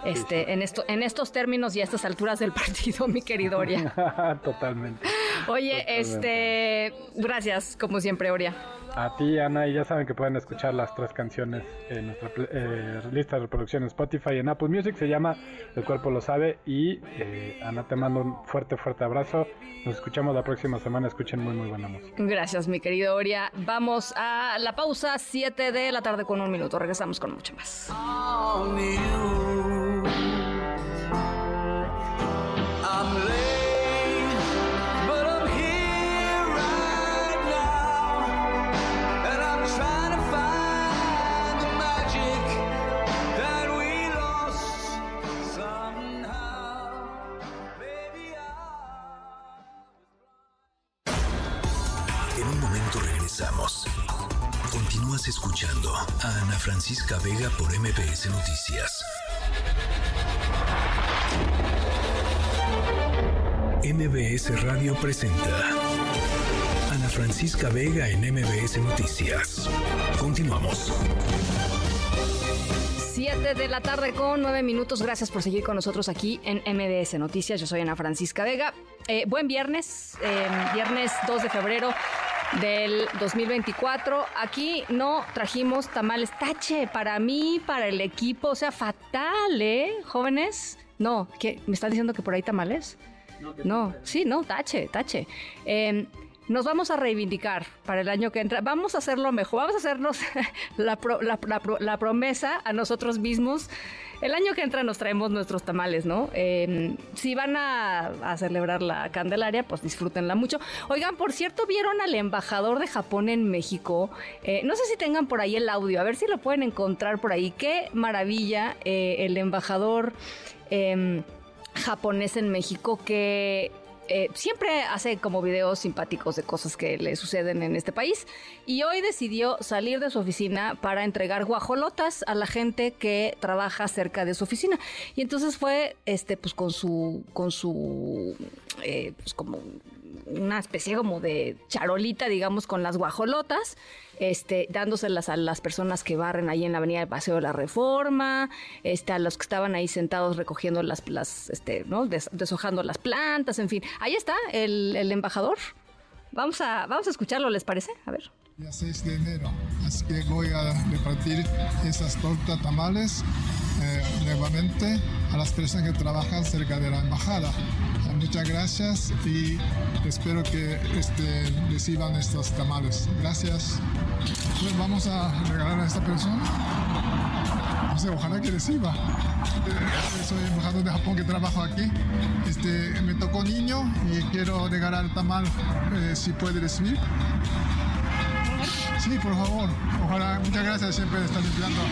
este, en esto, en estos términos y a estas alturas del partido, mi querido Oria. Totalmente. Oye, este, gracias, como siempre, Oria. A ti, Ana, y ya saben que pueden escuchar las tres canciones en nuestra eh, lista de reproducción en Spotify y en Apple Music. Se llama El cuerpo lo sabe. Y eh, Ana, te mando un fuerte, fuerte abrazo. Nos escuchamos la próxima semana. Escuchen muy, muy buena música. Gracias, mi querido Oria. Vamos a la pausa, 7 de la tarde con un minuto. Regresamos con mucho más. Escuchando a Ana Francisca Vega por MBS Noticias. MBS Radio presenta Ana Francisca Vega en MBS Noticias. Continuamos. 7 de la tarde con 9 minutos. Gracias por seguir con nosotros aquí en MBS Noticias. Yo soy Ana Francisca Vega. Eh, buen viernes, eh, viernes 2 de febrero del 2024. Aquí no trajimos tamales tache para mí, para el equipo. O sea, fatal, ¿eh? Jóvenes. No, ¿qué? ¿Me están diciendo que por ahí tamales? No, sí, no, tache, tache. Eh, nos vamos a reivindicar para el año que entra. Vamos a hacerlo mejor. Vamos a hacernos la, pro- la- la pro- la promesa a nosotros mismos. El año que entra nos traemos nuestros tamales, ¿no? Eh, si van a, a celebrar la Candelaria, pues disfrútenla mucho. Oigan, por cierto, ¿vieron al embajador de Japón en México? Eh, no sé si tengan por ahí el audio, a ver si lo pueden encontrar por ahí. Qué maravilla eh, el embajador em, japonés en México que eh, siempre hace como videos simpáticos de cosas que le suceden en este país. Y hoy decidió salir de su oficina para entregar guajolotas a la gente que trabaja cerca de su oficina. Y entonces fue este pues con su con su eh, pues como una especie como de charolita digamos con las guajolotas este, dándoselas a las personas que barren ahí en la avenida del Paseo de la Reforma, este, a los que estaban ahí sentados recogiendo las, las este, ¿no? Des- deshojando las plantas, en fin. Ahí está el, el embajador. Vamos a, vamos a escucharlo, ¿les parece? A ver. Día 6 de enero, así que voy a repartir esas tortas tamales eh, nuevamente a las personas que trabajan cerca de la embajada. Muchas gracias y espero que este, reciban estos tamales. Gracias. Pues vamos a regalar a esta persona. No sé, ojalá que reciba. Eh, Soy embajador de Japón que trabajo aquí. Este, me tocó niño y quiero regalar tamal eh, si puede recibir. Sí, por favor. Ojalá. Muchas gracias. Siempre está limpiando.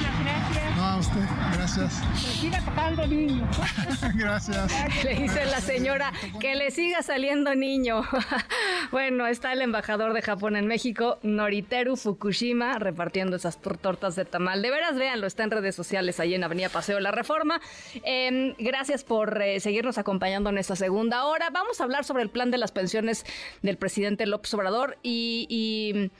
No, a usted. Gracias. Siga tocando niño. gracias. Le dice la señora que le siga saliendo niño. bueno, está el embajador de Japón en México, Noriteru Fukushima, repartiendo esas tor- tortas de tamal. De veras, véanlo, está en redes sociales ahí en Avenida Paseo de la Reforma. Eh, gracias por eh, seguirnos acompañando en esta segunda hora. Vamos a hablar sobre el plan de las pensiones del presidente López Obrador y... y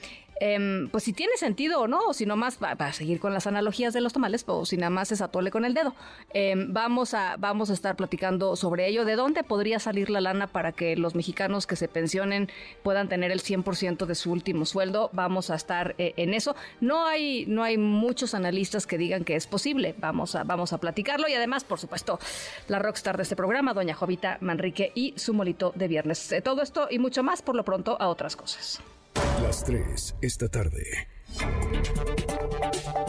em, pues si tiene sentido o no, o si nomás va, va a seguir con las analogías de los tamales, o si nada más es atole con el dedo. Em, vamos, a, vamos a estar platicando sobre ello, de dónde podría salir la lana para que los mexicanos que se pensionen puedan tener el 100% de su último sueldo. Vamos a estar eh, en eso. No hay, no hay muchos analistas que digan que es posible. Vamos a, vamos a platicarlo y además, por supuesto, la rockstar de este programa, doña Jovita Manrique y su molito de viernes. Eh, todo esto y mucho más, por lo pronto, a otras cosas. Las 3 esta tarde.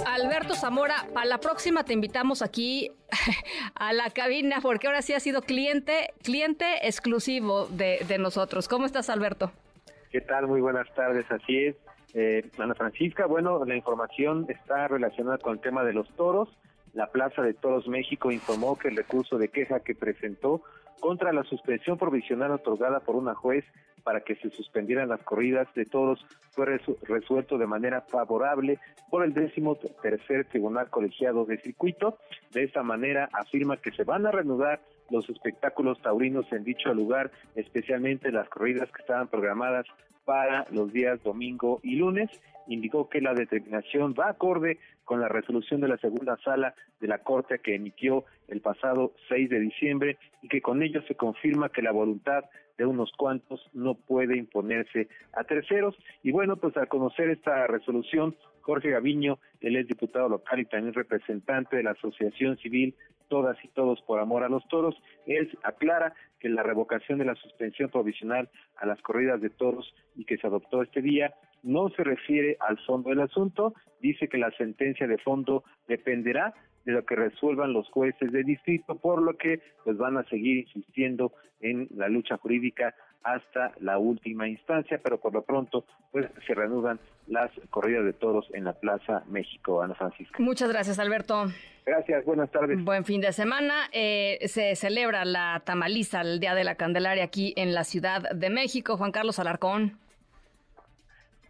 Alberto Zamora, para la próxima te invitamos aquí a la cabina, porque ahora sí ha sido cliente, cliente exclusivo de, de nosotros. ¿Cómo estás, Alberto? ¿Qué tal? Muy buenas tardes, así es. Eh, Ana Francisca, bueno, la información está relacionada con el tema de los toros. La Plaza de Toros México informó que el recurso de queja que presentó contra la suspensión provisional otorgada por una juez para que se suspendieran las corridas de toros fue resu- resuelto de manera favorable por el décimo tercer tribunal colegiado de circuito. De esta manera afirma que se van a reanudar los espectáculos taurinos en dicho lugar, especialmente las corridas que estaban programadas para los días domingo y lunes. Indicó que la determinación va acorde con la resolución de la segunda sala de la Corte que emitió el pasado 6 de diciembre y que con ello se confirma que la voluntad de unos cuantos no puede imponerse a terceros. Y bueno, pues al conocer esta resolución, Jorge Gaviño, él es diputado local y también representante de la Asociación Civil Todas y Todos por Amor a los Toros, él aclara que la revocación de la suspensión provisional a las corridas de toros y que se adoptó este día no se refiere al fondo del asunto, dice que la sentencia de fondo dependerá de lo que resuelvan los jueces de distrito, por lo que pues van a seguir insistiendo en la lucha jurídica hasta la última instancia, pero por lo pronto pues se reanudan las corridas de toros en la Plaza México, Ana Francisca. Muchas gracias, Alberto. Gracias, buenas tardes. Buen fin de semana. Eh, se celebra la tamaliza, el Día de la Candelaria aquí en la Ciudad de México. Juan Carlos Alarcón.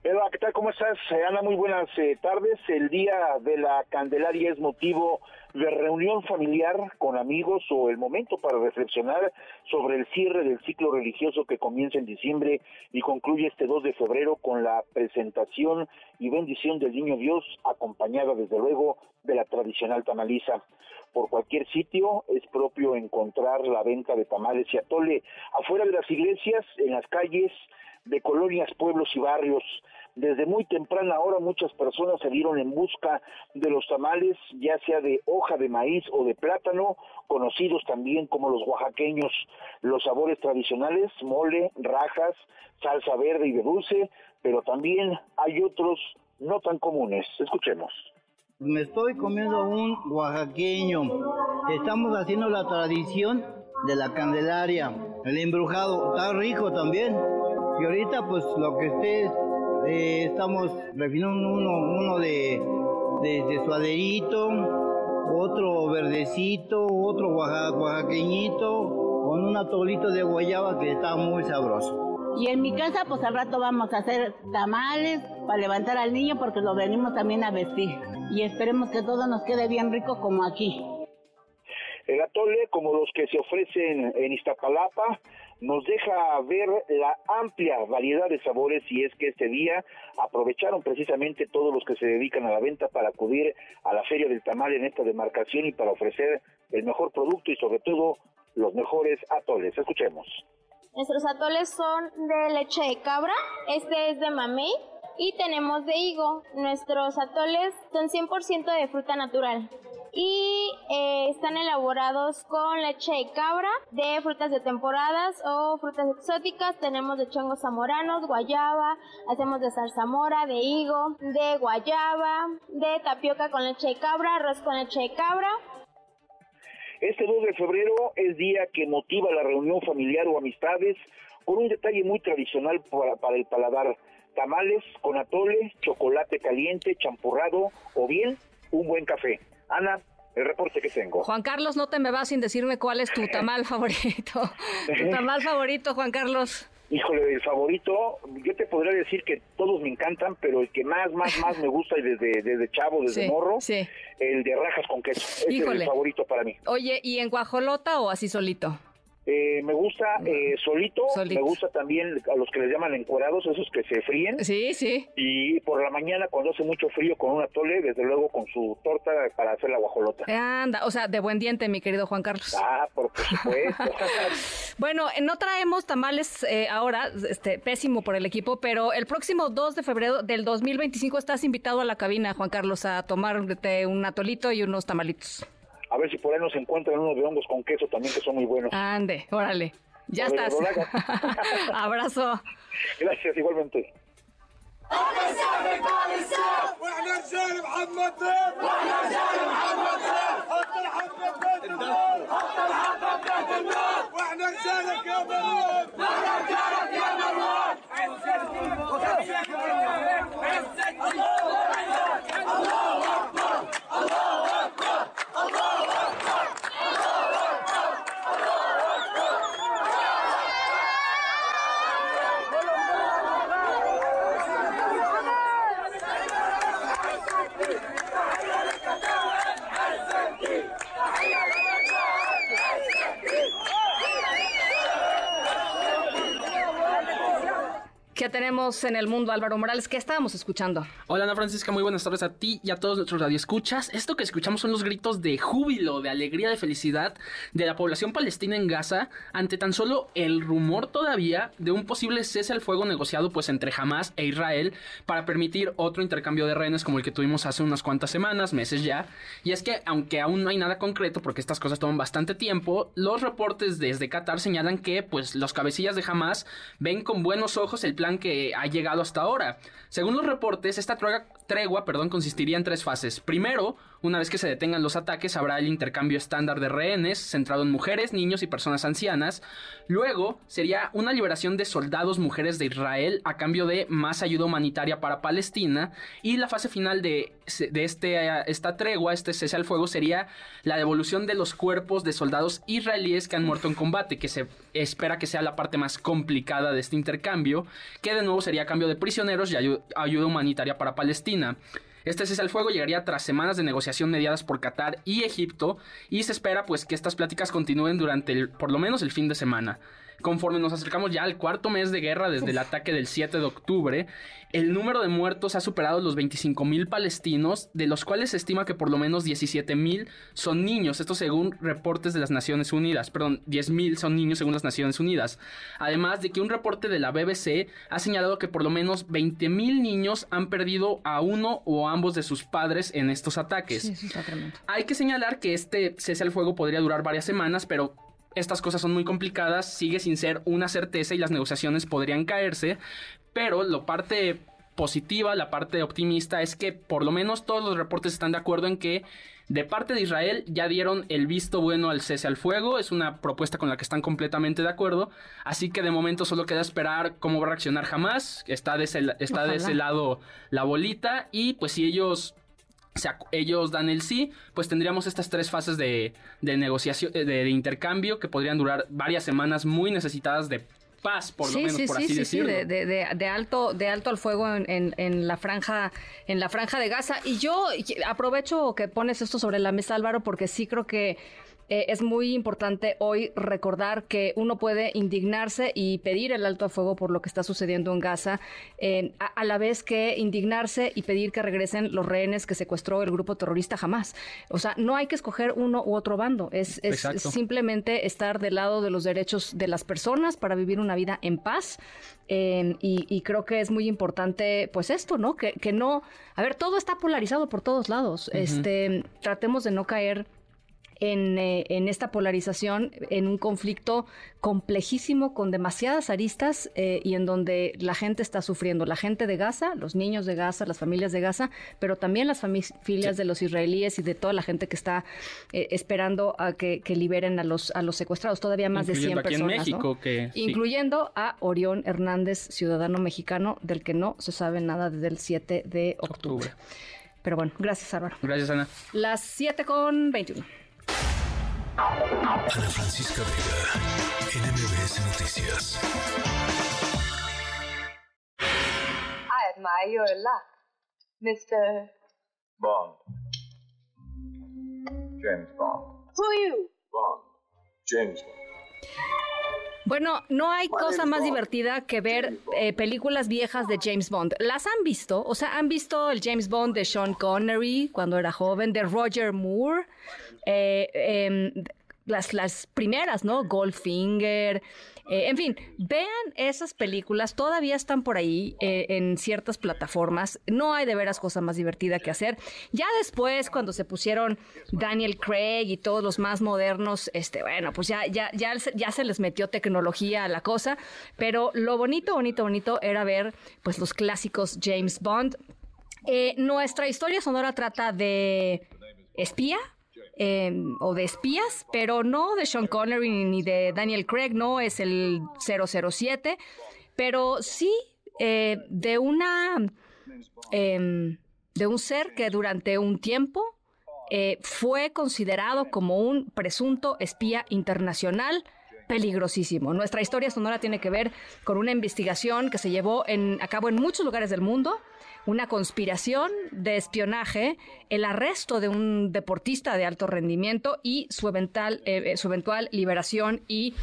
Eva, ¿qué tal? ¿Cómo estás? Eh, Ana, muy buenas eh, tardes. El Día de la Candelaria es motivo de reunión familiar con amigos o el momento para reflexionar sobre el cierre del ciclo religioso que comienza en diciembre y concluye este 2 de febrero con la presentación y bendición del Niño Dios, acompañada desde luego de la tradicional tamaliza. Por cualquier sitio es propio encontrar la venta de tamales y atole afuera de las iglesias, en las calles, de colonias, pueblos y barrios. Desde muy temprana hora muchas personas salieron en busca de los tamales, ya sea de hoja de maíz o de plátano, conocidos también como los oaxaqueños. Los sabores tradicionales, mole, rajas, salsa verde y de dulce, pero también hay otros no tan comunes. Escuchemos. Me estoy comiendo un oaxaqueño. Estamos haciendo la tradición de la Candelaria, el embrujado. Está rico también. Y ahorita pues lo que esté, eh, estamos refinando uno, uno de, de, de suaderito, otro verdecito, otro oaxa- oaxaqueñito, con un atolito de guayaba que está muy sabroso. Y en mi casa, pues al rato vamos a hacer tamales para levantar al niño porque lo venimos también a vestir. Y esperemos que todo nos quede bien rico como aquí. El atole, como los que se ofrecen en Iztapalapa, nos deja ver la amplia variedad de sabores y es que este día aprovecharon precisamente todos los que se dedican a la venta para acudir a la Feria del Tamal en esta demarcación y para ofrecer el mejor producto y sobre todo los mejores atoles. Escuchemos. Nuestros atoles son de leche de cabra, este es de mamey y tenemos de higo. Nuestros atoles son 100% de fruta natural y eh, están elaborados con leche de cabra, de frutas de temporadas o frutas exóticas. Tenemos de chongos zamoranos, guayaba, hacemos de zarzamora, de higo, de guayaba, de tapioca con leche de cabra, arroz con leche de cabra. Este 2 de febrero es día que motiva la reunión familiar o amistades con un detalle muy tradicional para, para el paladar. Tamales con atole, chocolate caliente, champurrado o bien un buen café. Ana, el reporte que tengo. Juan Carlos, no te me vas sin decirme cuál es tu tamal favorito. Tu tamal favorito, Juan Carlos. Híjole, el favorito, yo te podría decir que todos me encantan, pero el que más, más, más me gusta y desde, desde chavo, desde Sí, morro, sí. el de rajas con queso. Ese es Híjole. el favorito para mí. Oye, ¿y en guajolota o así solito? Eh, me gusta eh, solito, me gusta también a los que les llaman encuerados, esos que se fríen. Sí, sí. Y por la mañana, cuando hace mucho frío, con un atole, desde luego con su torta para hacer la guajolota. Anda, o sea, de buen diente, mi querido Juan Carlos. Ah, por, supuesto. Bueno, eh, no traemos tamales eh, ahora, este, pésimo por el equipo, pero el próximo 2 de febrero del 2025 estás invitado a la cabina, Juan Carlos, a tomarte un atolito y unos tamalitos. A ver si por ahí nos encuentran unos de hongos con queso también, que son muy buenos. Ande, órale. Ya ver, estás. Abrazo. Gracias, igualmente. ¿Qué tenemos en el mundo, Álvaro Morales? ¿Qué estábamos escuchando? Hola Ana Francisca, muy buenas tardes a ti y a todos nuestros radioescuchas. Esto que escuchamos son los gritos de júbilo, de alegría, de felicidad de la población palestina en Gaza ante tan solo el rumor todavía de un posible cese al fuego negociado pues entre Hamas e Israel para permitir otro intercambio de rehenes como el que tuvimos hace unas cuantas semanas, meses ya. Y es que aunque aún no hay nada concreto porque estas cosas toman bastante tiempo, los reportes desde Qatar señalan que pues los cabecillas de Hamas ven con buenos ojos el plan que ha llegado hasta ahora. Según los reportes, esta tregua, tregua perdón, consistiría en tres fases. Primero, una vez que se detengan los ataques, habrá el intercambio estándar de rehenes, centrado en mujeres, niños y personas ancianas. Luego, sería una liberación de soldados mujeres de Israel a cambio de más ayuda humanitaria para Palestina. Y la fase final de, de este, esta tregua, este cese al fuego, sería la devolución de los cuerpos de soldados israelíes que han muerto en combate, que se espera que sea la parte más complicada de este intercambio, que de nuevo sería cambio de prisioneros y ayu- ayuda humanitaria para Palestina. Este cese al fuego llegaría tras semanas de negociación mediadas por Qatar y Egipto y se espera pues que estas pláticas continúen durante por lo menos el fin de semana. Conforme nos acercamos ya al cuarto mes de guerra desde el ataque del 7 de octubre, el número de muertos ha superado los 25 mil palestinos, de los cuales se estima que por lo menos 17 mil son niños, esto según reportes de las Naciones Unidas, perdón, 10 mil son niños según las Naciones Unidas. Además de que un reporte de la BBC ha señalado que por lo menos 20 mil niños han perdido a uno o ambos de sus padres en estos ataques. Sí, eso está tremendo. Hay que señalar que este cese al fuego podría durar varias semanas, pero estas cosas son muy complicadas, sigue sin ser una certeza y las negociaciones podrían caerse, pero lo parte positiva, la parte optimista es que por lo menos todos los reportes están de acuerdo en que de parte de Israel ya dieron el visto bueno al cese al fuego, es una propuesta con la que están completamente de acuerdo, así que de momento solo queda esperar cómo va a reaccionar Hamas, está de ese, está de ese lado la bolita y pues si ellos se ac- ellos dan el sí, pues tendríamos estas tres fases de, de negociación, de, de intercambio que podrían durar varias semanas muy necesitadas de paz, por lo sí, menos, sí, por sí, así sí, decirlo. sí, de, de- alto, de alto al fuego en, en- en la franja, en la franja de Gaza. Y yo aprovecho que pones esto sobre la mesa, Álvaro, porque sí creo que eh, es muy importante hoy recordar que uno puede indignarse y pedir el alto al fuego por lo que está sucediendo en Gaza, eh, a, a la vez que indignarse y pedir que regresen los rehenes que secuestró el grupo terrorista jamás. O sea, no hay que escoger uno u otro bando. Es, simplemente estar del lado de los derechos de las personas para vivir una vida en paz. Eh, y, y creo que es muy importante, pues esto, ¿no? Que, que no, a ver, todo está polarizado por todos lados. Este, tratemos de no caer en, eh, en esta polarización, en un conflicto complejísimo con demasiadas aristas eh, y en donde la gente está sufriendo, la gente de Gaza, los niños de Gaza, las familias de Gaza, pero también las familias de los israelíes y de toda la gente que está eh, esperando a que, que liberen a los, a los secuestrados, todavía más de 100 Incluyendo aquí en personas. ¿no? México, que sí. Incluyendo a Orión Hernández, ciudadano mexicano, del que no se sabe nada desde el 7 de octubre. Pero bueno, gracias Álvaro. Gracias, Ana. Las 7 con 21. Ana Francisca Vega, NMBS Noticias. I admire your luck, Mr. Bond. James Bond. Who are you? Bond. James Bond. Bueno, no hay cosa más divertida que ver eh, películas viejas de James Bond. ¿Las han visto? O sea, ¿han visto el James Bond de Sean Connery cuando era joven, de Roger Moore? Eh, em, las, las primeras, ¿no? Goldfinger. eh, en fin, vean esas películas, todavía están por ahí eh, en ciertas plataformas. No hay de veras cosa más divertida que hacer. Ya después, cuando se pusieron Daniel Craig y todos los más modernos, este, bueno, pues ya, ya, ya, ya se les metió tecnología a la cosa. Pero lo bonito, bonito, bonito era ver pues los clásicos James Bond. Nuestra historia sonora trata de espía. Eh, o de espías, pero no de Sean Connery ni de Daniel Craig, no es el 007, pero sí eh, de una em, de un ser que durante un tiempo eh, fue considerado como un presunto espía internacional peligrosísimo. Nuestra historia sonora tiene que ver con una investigación que se llevó en- a cabo en muchos lugares del mundo, una conspiración de espionaje, el arresto de un deportista de alto rendimiento y su eventual, eh, eh, su eventual liberación y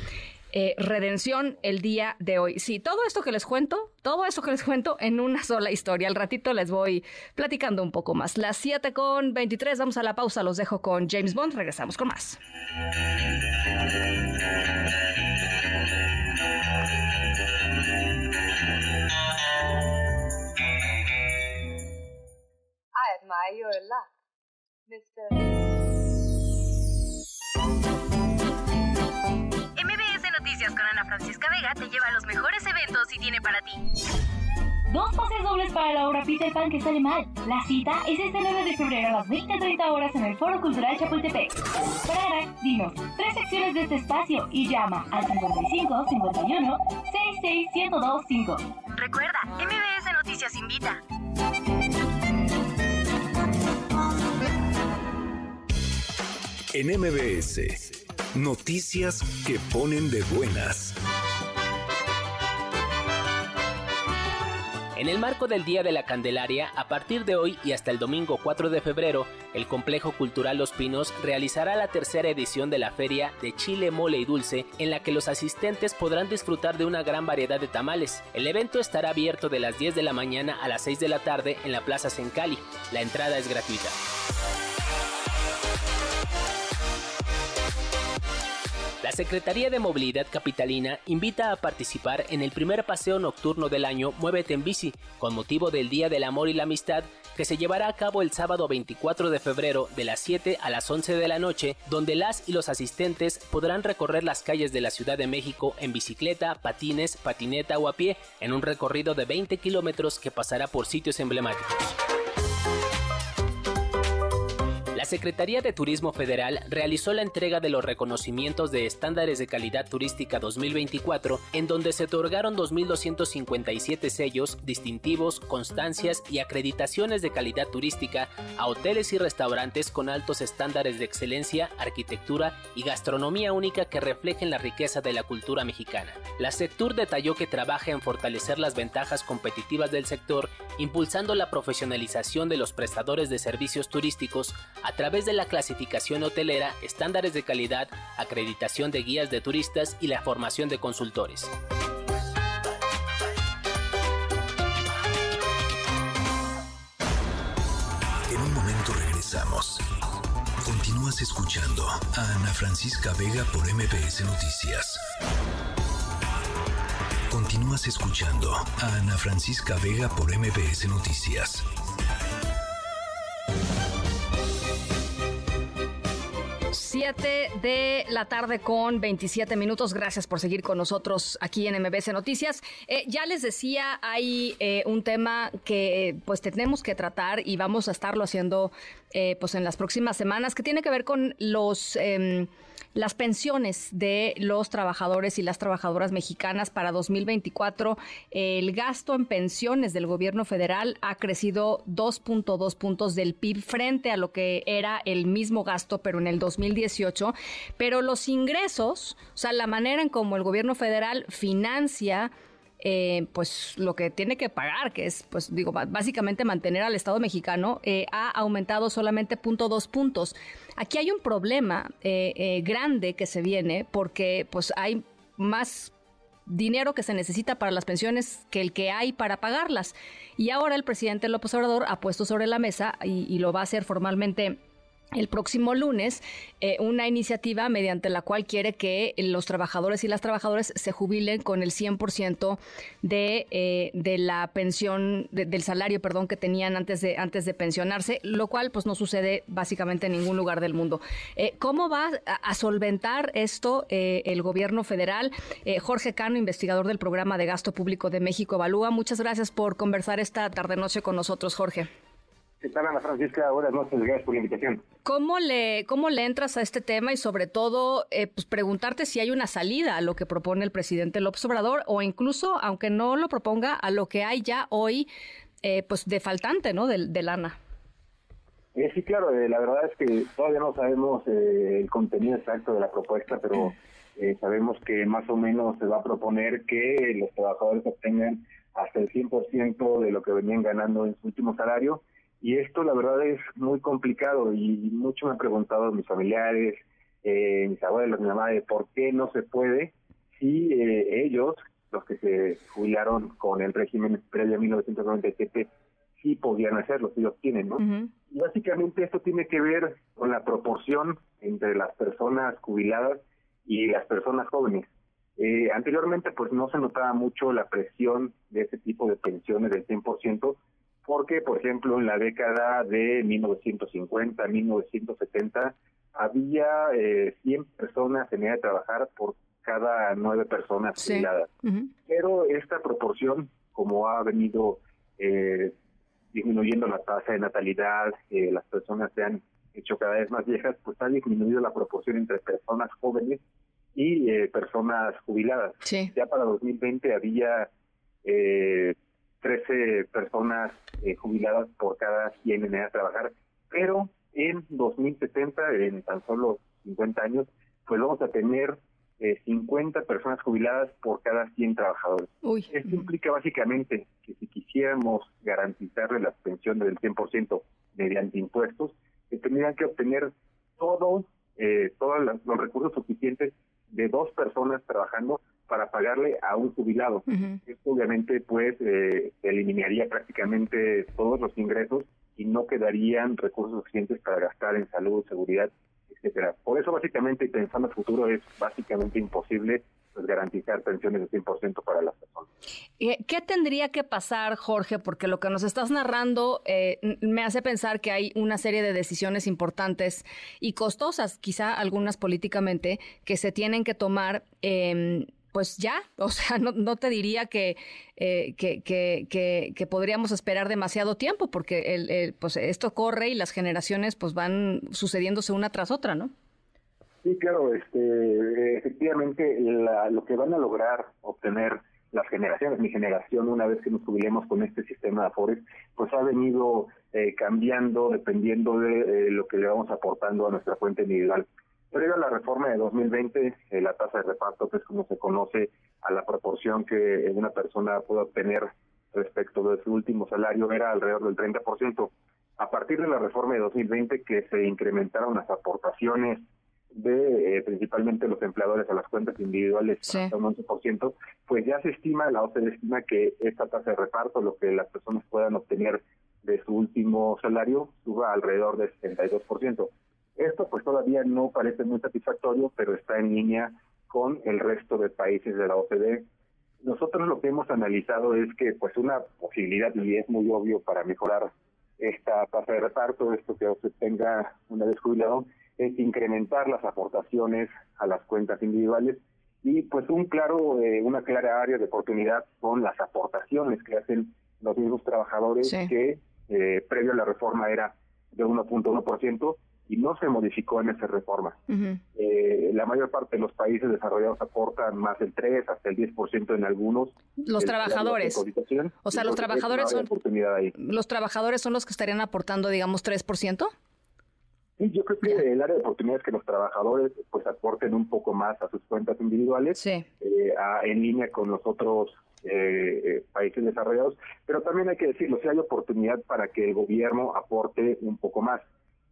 eh, redención el día de hoy. Sí, todo esto que les cuento, todo esto que les cuento en una sola historia. Al ratito les voy platicando un poco más. Las 7 con 23, vamos a la pausa, los dejo con James Bond, regresamos con más. I admire your luck, Mr. Francisca Vega te lleva a los mejores eventos y tiene para ti. Dos pases dobles para la obra Peter Pan que sale mal. La cita es este 9 de febrero a las 20.30 horas en el Foro Cultural Chapultepec. Para, dinos tres secciones de este espacio y llama al 55 51 66 1025. Recuerda, MBS Noticias invita. En MBS, noticias que ponen de buenas. En el marco del Día de la Candelaria, a partir de hoy y hasta el domingo 4 de febrero, el Complejo Cultural Los Pinos realizará la tercera edición de la feria de Chile, Mole y Dulce, en la que los asistentes podrán disfrutar de una gran variedad de tamales. El evento estará abierto de las 10 de la mañana a las 6 de la tarde en la Plaza Sencali. La entrada es gratuita. La Secretaría de Movilidad Capitalina invita a participar en el primer paseo nocturno del año Muévete en Bici, con motivo del Día del Amor y la Amistad, que se llevará a cabo el sábado 24 de febrero de las 7 a las 11 de la noche, donde las y los asistentes podrán recorrer las calles de la Ciudad de México en bicicleta, patines, patineta o a pie, en un recorrido de 20 kilómetros que pasará por sitios emblemáticos. Secretaría de Turismo Federal realizó la entrega de los reconocimientos de estándares de calidad turística 2024, en donde se otorgaron 2.257 sellos, distintivos, constancias y acreditaciones de calidad turística a hoteles y restaurantes con altos estándares de excelencia, arquitectura y gastronomía única que reflejen la riqueza de la cultura mexicana. La Sectur detalló que trabaja en fortalecer las ventajas competitivas del sector, impulsando la profesionalización de los prestadores de servicios turísticos través de la clasificación hotelera, estándares de calidad, acreditación de guías de turistas y la formación de consultores. En un momento regresamos. Continúas escuchando a Ana Francisca Vega por MBS Noticias. Continúas escuchando a Ana Francisca Vega por MBS Noticias. De la tarde con 27 minutos. Gracias por seguir con nosotros aquí en MBC Noticias. Eh, ya les decía, hay eh, un tema que pues tenemos que tratar y vamos a estarlo haciendo eh, pues en las próximas semanas que tiene que ver con los em, las pensiones de los trabajadores y las trabajadoras mexicanas para 2024. El gasto en pensiones del gobierno federal ha crecido 2.2 puntos del PIB frente a lo que era el mismo gasto, pero en el 2018. Pero los ingresos, o sea, la manera en cómo el gobierno federal financia eh, pues lo que tiene que pagar, que es, pues digo, básicamente mantener al Estado mexicano, eh, ha aumentado solamente punto dos puntos. Aquí hay un problema eh, grande que se viene porque pues hay más dinero que se necesita para las pensiones que el que hay para pagarlas. Y ahora el presidente López Obrador ha puesto sobre la mesa y lo va a hacer formalmente el próximo lunes eh, una iniciativa mediante la cual quiere que los trabajadores y las trabajadoras se jubilen con el 100% de, eh, de la pensión, de- del salario, perdón, que tenían antes de, antes de pensionarse, lo cual pues no sucede básicamente en ningún lugar del mundo. Eh, ¿Cómo va a, a solventar esto el gobierno federal? Jorge Cano, investigador del programa de gasto público de México Evalúa, muchas gracias por conversar esta tarde-noche con nosotros, Jorge. ¿Qué tal, Ana Francisca? Buenas noches, gracias por la invitación. ¿Cómo le, ¿Cómo le entras a este tema y sobre todo eh, pues preguntarte si hay una salida a lo que propone el presidente López Obrador o incluso, aunque no lo proponga, a lo que hay ya hoy eh, pues de faltante ¿no? de, de lana? Eh, sí, claro, eh, la verdad es que todavía no sabemos eh, el contenido exacto de la propuesta, pero eh, sabemos que más o menos se va a proponer que los trabajadores obtengan hasta el 100% de lo que venían ganando en su último salario. Y esto, la verdad, es muy complicado y mucho me han preguntado mis familiares, eh, mis abuelos, mi mamá, de por qué no se puede si eh, ellos, los que se jubilaron con el régimen previo a 1997, sí podían hacerlo, sí lo tienen, ¿no? Y básicamente esto tiene que ver con la proporción entre las personas jubiladas y las personas jóvenes. Eh, anteriormente, pues no se notaba mucho la presión de ese tipo de pensiones del 100%, porque, por ejemplo, en la década de 1950, 1970, había eh, 100 personas en edad de trabajar por cada nueve personas jubiladas. Pero esta proporción, como ha venido eh, disminuyendo la tasa de natalidad, eh, las personas se han hecho cada vez más viejas, pues ha disminuido la proporción entre personas jóvenes y eh, personas jubiladas. Ya para 2020 había eh, 13 personas eh, jubiladas por cada 100 en edad de trabajar, pero en 2070, en tan solo 50 años, pues vamos a tener eh, 50 personas jubiladas por cada 100 trabajadores. Esto implica básicamente que si quisiéramos garantizarle la pensión del 100% mediante impuestos, tendrían que obtener todos eh, todos los recursos suficientes de dos personas trabajando para pagarle a un jubilado. Esto obviamente pues eh, eliminaría prácticamente todos los ingresos y no quedarían recursos suficientes para gastar en salud, seguridad, etcétera. Por eso básicamente y pensando en el futuro es básicamente imposible pues, garantizar pensiones del 100% para las personas. ¿Qué tendría que pasar, Jorge? Porque lo que nos estás narrando eh, me hace pensar que hay una serie de decisiones importantes y costosas, quizá algunas políticamente, que se tienen que tomar. eh, pues ya, o sea, no, te diría que, eh, que, podríamos esperar demasiado tiempo, porque el, pues esto corre y las generaciones pues van sucediéndose una tras otra, ¿no? Sí, claro, este, eh, efectivamente, la- lo que van a lograr obtener las generaciones, mi generación, una vez que nos jubilemos con este sistema de Afores, pues ha venido eh, cambiando dependiendo de eh, lo que le vamos aportando a nuestra cuenta individual. Previo a la reforma de 2020, eh, la tasa de reparto, que es como se conoce a la proporción que una persona puede obtener respecto de su último salario, era alrededor del 30%. A partir de la reforma de 2020, que se incrementaron las aportaciones de eh, principalmente los empleadores a las cuentas individuales hasta un 11%, pues ya se estima, la OCDE estima que esta tasa de reparto, lo que las personas puedan obtener de su último salario, suba alrededor del 72%. Esto pues todavía no parece muy satisfactorio, pero está en línea con el resto de países de la OCDE. Nosotros lo que hemos analizado es que pues una posibilidad, y es muy obvio para mejorar esta tasa de reparto, esto que usted tenga una vez jubilado, es incrementar las aportaciones a las cuentas individuales y pues un claro eh, una clara área de oportunidad son las aportaciones que hacen los mismos trabajadores que eh, previo a la reforma era de 1.1% y no se modificó en esa reforma. Eh, la mayor parte de los países desarrollados aportan más del 3 hasta el 10% en algunos. Los trabajadores. O sea, los trabajadores son- oportunidad ahí. ¿Los trabajadores son los que estarían aportando, digamos, 3%? Sí, yo creo que el área de oportunidad es que los trabajadores pues aporten un poco más a sus cuentas individuales eh, a- en línea con los otros eh, eh, países desarrollados, pero también hay que decirlo, si hay oportunidad para que el gobierno aporte un poco más.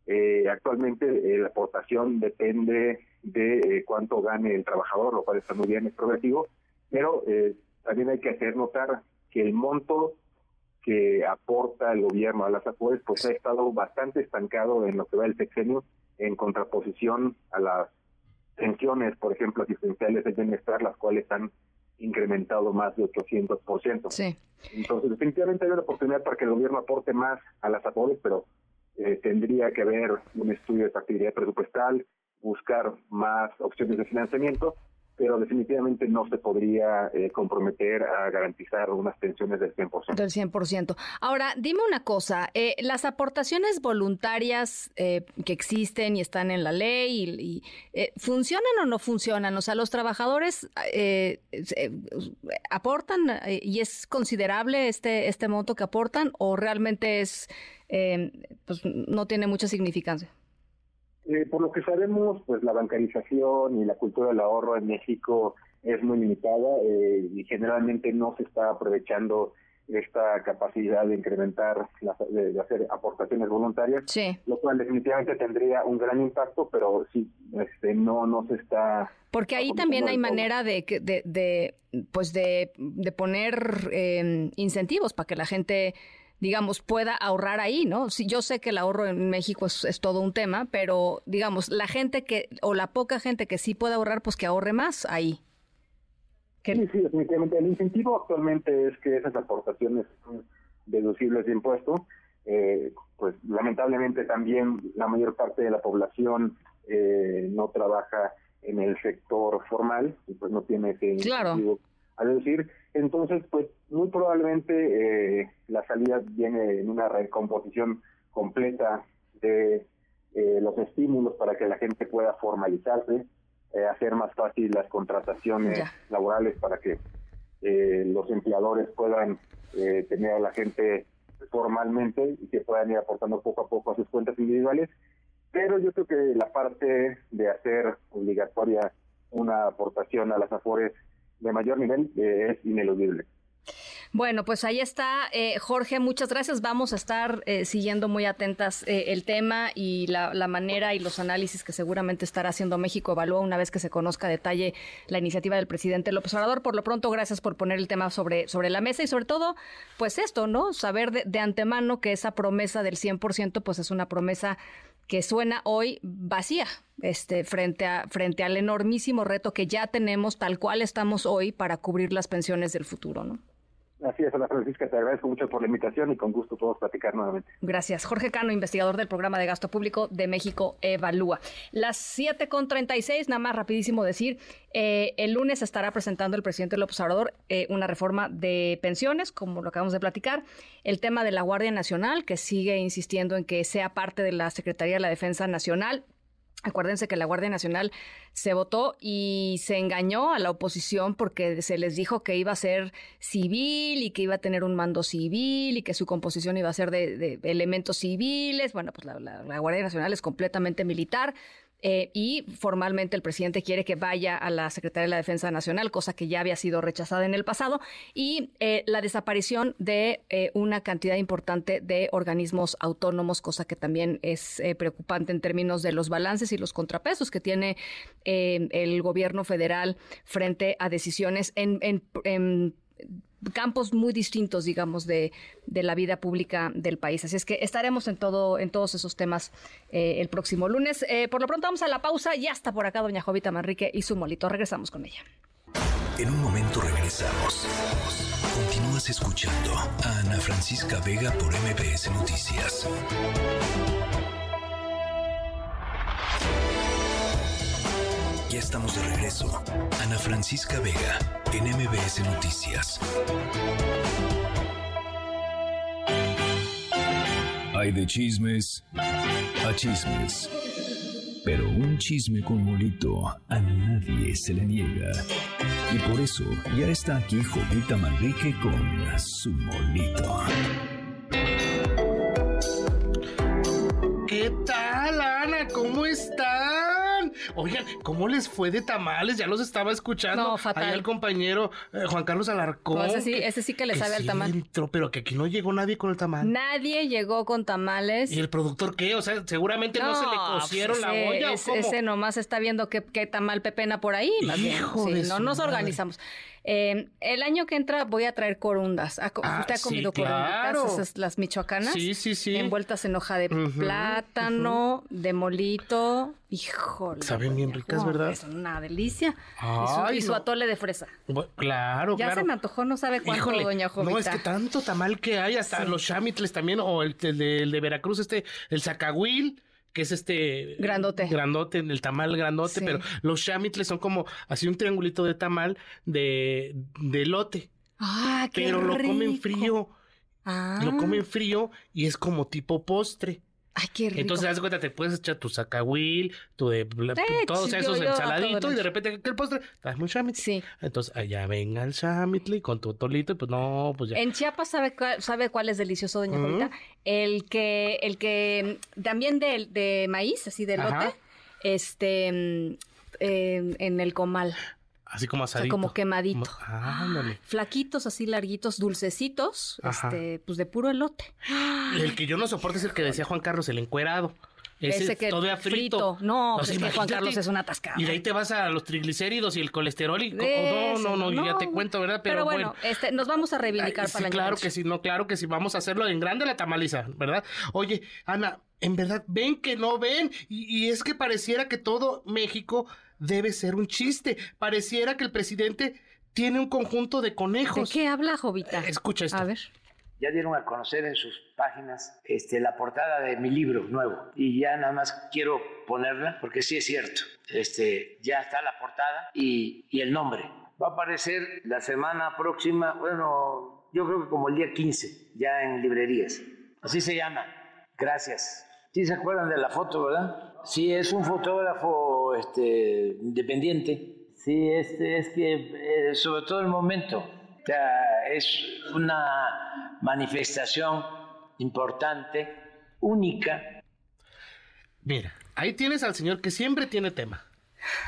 Eh, actualmente eh, la aportación depende de eh, cuánto gane el trabajador, lo cual está muy bien, es progresivo, pero eh, también hay que hacer notar que el monto que aporta el gobierno a las AFORES pues ha estado bastante estancado en lo que va el sexenio en contraposición a las pensiones, por ejemplo, asistenciales de bienestar, las cuales han incrementado más de 800%. Sí. Entonces, definitivamente hay una oportunidad para que el gobierno aporte más a las AFORES, pero eh, tendría que haber un estudio de factibilidad presupuestal, buscar más opciones de financiamiento, pero definitivamente no se podría eh, comprometer a garantizar unas pensiones del 100%. Del 100%. Ahora, dime una cosa, eh, las aportaciones voluntarias eh, que existen y están en la ley, y, eh, ¿funcionan o no funcionan? O sea, ¿los trabajadores eh, aportan eh, y es considerable este, este monto que aportan o realmente es, pues no tiene mucha significancia? Eh, por lo que sabemos, pues la bancarización y la cultura del ahorro en México es muy limitada eh, y generalmente no se está aprovechando esta capacidad de incrementar, las, de, de hacer aportaciones voluntarias, lo cual definitivamente tendría un gran impacto, pero sí, este, no, no se está Porque ahí también hay manera de, de, de, pues de, de poner eh, incentivos para que la gente, digamos, pueda ahorrar ahí, ¿no? Sí, yo sé que el ahorro en México es, es todo un tema, pero, digamos, la gente que, o la poca gente que sí puede ahorrar, pues que ahorre más ahí. Sí, sí, definitivamente. El incentivo actualmente es que esas aportaciones son deducibles de impuesto. Eh, pues lamentablemente también la mayor parte de la población eh, no trabaja en el sector formal y pues no tiene ese Claro. A deducir. Entonces, pues muy probablemente eh, la salida viene en una recomposición completa de eh, los estímulos para que la gente pueda formalizarse, eh, hacer más fácil las contrataciones laborales para que eh, los empleadores puedan eh, tener a la gente formalmente y que puedan ir aportando poco a poco a sus cuentas individuales. Pero yo creo que la parte de hacer obligatoria una aportación a las Afores de mayor nivel eh, es ineludible. Bueno, pues ahí está, eh, Jorge, muchas gracias. Vamos a estar eh, siguiendo muy atentas eh, el tema y la, la manera y los análisis que seguramente estará haciendo México Evalúa una vez que se conozca a detalle la iniciativa del presidente López Obrador. Por lo pronto, gracias por poner el tema sobre, sobre la mesa y sobre todo, pues esto, ¿no? Saber de, de antemano que esa promesa del 100% pues es una promesa que suena hoy vacía este frente a frente al enormísimo reto que ya tenemos tal cual estamos hoy para cubrir las pensiones del futuro, ¿no? Así es, Ana Francisca, te agradezco mucho por la invitación y con gusto podemos platicar nuevamente. Gracias. Jorge Cano, investigador del programa de gasto público de México Evalúa. Las 7 con 36, nada más rapidísimo decir, eh, el lunes estará presentando el presidente López Obrador eh, una reforma de pensiones, como lo acabamos de platicar, el tema de la Guardia Nacional, que sigue insistiendo en que sea parte de la Secretaría de la Defensa Nacional, Acuérdense que la Guardia Nacional se votó y se engañó a la oposición porque se les dijo que iba a ser civil y que iba a tener un mando civil y que su composición iba a ser de, elementos civiles. Bueno, pues la Guardia Nacional es completamente militar. Eh, y formalmente el presidente quiere que vaya a la Secretaría de la Defensa Nacional, cosa que ya había sido rechazada en el pasado, y eh, la desaparición de eh, una cantidad importante de organismos autónomos, cosa que también es preocupante en términos de los balances y los contrapesos que tiene el gobierno federal frente a decisiones en, en, en campos muy distintos, digamos, de, de, la vida pública del país. Así es que estaremos en todo, en todos esos temas eh, el próximo lunes. Eh, por lo pronto vamos a la pausa. Ya está por acá doña Jovita Manrique y su molito. Regresamos con ella. En un momento regresamos. Continúas escuchando a Ana Francisca Vega por MBS Noticias. Ya estamos de regreso. Ana Francisca Vega en MBS Noticias. Hay de chismes a chismes. Pero un chisme con molito a nadie se le niega. Y por eso ya está aquí Jovita Manrique con su molito. ¿Qué tal. Oigan, ¿cómo les fue de tamales? Ya los estaba escuchando. No, fatal. Ahí el compañero eh, Juan Carlos Alarcón. No, ese, sí, ese sí que le sabe sí al tamal. entró, pero que aquí no llegó nadie con el tamal. Nadie llegó con tamales. ¿Y el productor qué? O sea, seguramente no, se le cocieron pues la ese, olla. ¿o ese, cómo? ese nomás está viendo qué, qué tamal pepena por ahí. Hijo Sí, de no nos madre. organizamos. Eh, el año que entra voy a traer corundas. ¿Ha co- Ah, ¿Usted ha sí, comido claro. corunditas? Esas, las michoacanas. Sí, sí, sí. Envueltas en hoja de plátano, de molito. Híjole. Saben bien ricas, no, ¿verdad? Es una delicia. y su, Ay, y su no. atole de fresa. Claro, Ya claro. se me antojó, no sabe cuánto, Híjole, doña Jovita. No, es que tanto tamal que hay, hasta Sí. los chamitles también, o el, el de, el de Veracruz, este, el zacahuil, que es este... Grandote. Grandote, el tamal grandote, Sí. pero los chamitles son como así un triangulito de tamal de, de elote. Ah, qué pero lo comen frío. Ah. Lo comen frío y es como tipo postre. Ay, qué rico. Entonces, haz cuenta, te puedes echar tu zacahuil, tu de Eh, todos yo- esos yo ensaladitos y de repente que el postre, dame un chamitl. Sí. Entonces, allá venga el chamitl con tu tolito y pues no, pues ya. En Chiapas sabe cuál, sabe cuál es delicioso, doña Ujú. Jovita. El que, el que mm, también de, de maíz, así de lote, Ajá. este mm, eh, en el comal. Así como O sea, asadito. como quemadito. Como- Ah. Flaquitos, así larguitos, dulcecitos, Ajá. este, pues de puro elote. El que yo no soporto es el que decía Juan Carlos, el encuerado. Ese, Ese que todavía frito. frito. No, pues es que Juan. Carlos es una atascada. Y de ahí te vas a los triglicéridos y el colesterol y... Ese, no, no, no, ya te cuento, ¿verdad? Pero, Pero, bueno, este, nos vamos a reivindicar Ay, para sí, claro que que sí, no, claro que sí, vamos a hacerlo en grande la tamaliza, ¿verdad? Oye, Ana, en verdad, ven que no ven, y, y es que pareciera que todo México debe ser un chiste, pareciera que el presidente tiene un conjunto de ¿De conejos. qué habla, Jovita? Escucha esto. A ver. Ya dieron a conocer en sus páginas este, la portada de mi libro nuevo y ya nada más quiero ponerla porque sí es cierto. Este, ya está la portada y, y el nombre. Va a aparecer la semana próxima, bueno, yo creo que como el día 15, ya en librerías. Así se llama. Gracias. ¿Sí se acuerdan de la foto, verdad? Sí, es un fotógrafo este, independiente. Sí, este, es que eh, sobre todo el momento. O sea, es una manifestación importante, única. Mira, ahí tienes al señor que siempre tiene tema.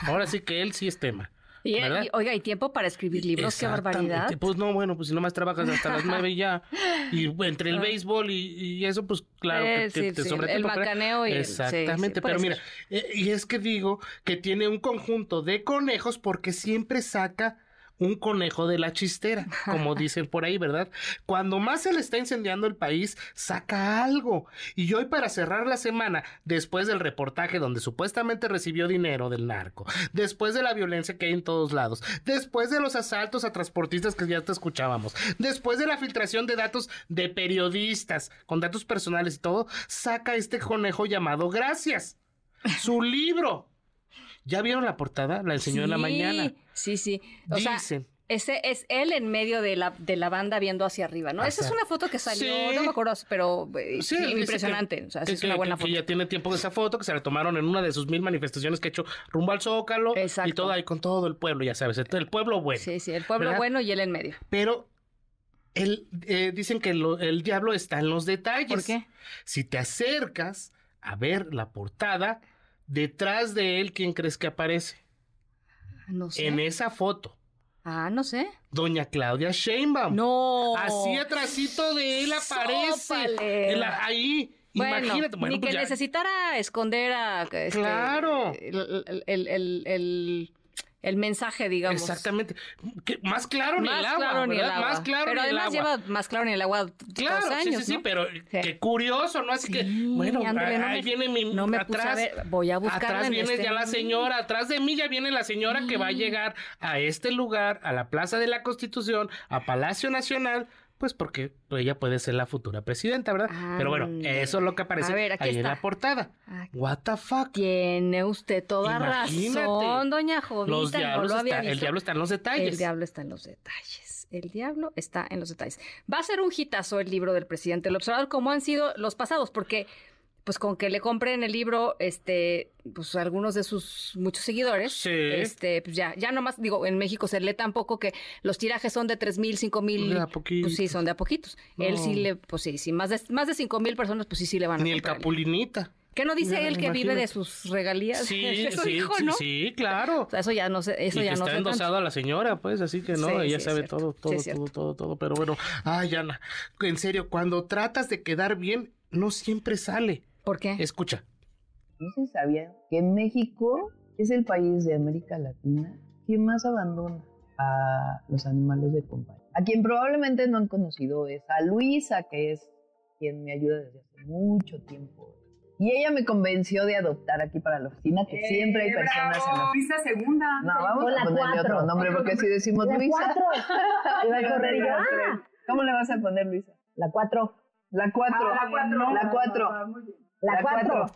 Ahora sí que él sí es tema. Y, ¿verdad? y, oiga, ¿y tiempo para escribir libros? ¡Qué barbaridad! Pues no, bueno, pues si nomás trabajas hasta las nueve y ya. Y entre el Ah. béisbol y, y eso, pues claro que, Eh, que sí, te sí, sobra el para- macaneo y Exactamente, sí, pero mira, eh, y es que digo que tiene un conjunto de conejos porque siempre saca un conejo de la chistera, como dicen por ahí, ¿verdad? Cuando más se le está incendiando el país, saca algo. Y hoy para cerrar la semana, después del reportaje donde supuestamente recibió dinero del narco, después de la violencia que hay en todos lados, después de los asaltos a transportistas que ya te escuchábamos, después de la filtración de datos de periodistas, con datos personales y todo, saca este conejo llamado Gracias. Su libro. ¿Ya vieron la portada? La enseñó en la mañana. Sí, sí. O sea, ese es él en medio de la, de la banda viendo hacia arriba, ¿no? Esa es una foto que salió, Sí. no me acuerdo, pero eh, Sí, impresionante. que- o sea, que- es una buena que foto. ya tiene tiempo de esa foto, que se la tomaron en una de sus mil manifestaciones que ha hecho rumbo al Zócalo. Y todo ahí con todo el pueblo, ya sabes, el, pueblo bueno. Sí, sí, el pueblo ¿verdad? bueno y él en medio. Pero el, eh, dicen que lo- el diablo está en los detalles. ¿Por qué? Si te acercas a ver la portada, detrás de él, ¿quién crees que aparece? No sé. En esa foto. Ah, no sé. Doña Claudia Sheinbaum. No. Así atrásito de él aparece. Ahí. Bueno, Imagínate. Bueno, ni pues que ya- necesitara esconder a, este, Claro. el, el, el, el- mensaje, digamos. Exactamente. Que más claro ni Más el agua. claro ni el agua. Más claro Pero ni el además agua. lleva más claro ni el agua Claro, dos años, sí, sí, sí, pero qué curioso, ¿no? Así que, bueno, ándale, no ahí me- viene mi... no me puse a atrás, ver, voy a buscarla Atrás en viene este- ya la señora, atrás de mí ya viene la señora que va a llegar a este lugar, a la Plaza de la Constitución, a Palacio Nacional, pues porque ella puede ser la futura presidenta, ¿verdad? Pero bueno, eso es lo que aparece ver, ahí en la portada. Aquí. What the fuck? Tiene usted toda Imagínate. razón, doña Jovita. Los no diablos lo había está- el diablo está en los detalles. El diablo está en los detalles. El diablo está en los detalles. Va a ser un hitazo el libro del presidente del observador, como han sido los pasados, porque pues con que le compren el libro, este, pues algunos de sus muchos seguidores, Sí. este, pues ya, ya nomás, digo, en México se lee tan poco que los tirajes son de tres mil, cinco mil, De a poquitos. pues sí, son de a poquitos. Él sí le, pues sí, sí, más de, más de cinco mil personas, pues sí, sí le van a Ni el Capulinita. ¿Qué no dice Ya, él que vive de sus regalías? Sí, eso sí, dijo, ¿no? sí, claro. O sea, eso ya no sé, eso y ya que no está tanto. endosado a la señora, pues, así que no, Sí, ella sí, sabe todo, Sí, todo, todo, todo, todo. Pero bueno, ay, Ana, en serio, cuando tratas de quedar bien, no siempre sale. ¿Por qué? Escucha. No se sabía que México es el país de América Latina que más abandona a los animales de compañía. A quien probablemente no han conocido es a Luisa, que es quien me ayuda desde hace mucho tiempo. Y ella me convenció de adoptar aquí para la oficina, que siempre hay personas en la Luisa segunda. No, vamos a ponerle cuatro. otro nombre, porque si decimos La Luisa. cuatro. Iba a correr yo. Ah. ¿Cómo le vas a poner Luisa? La cuatro. La cuatro. Ah, la cuatro. La cuatro. La cuatro.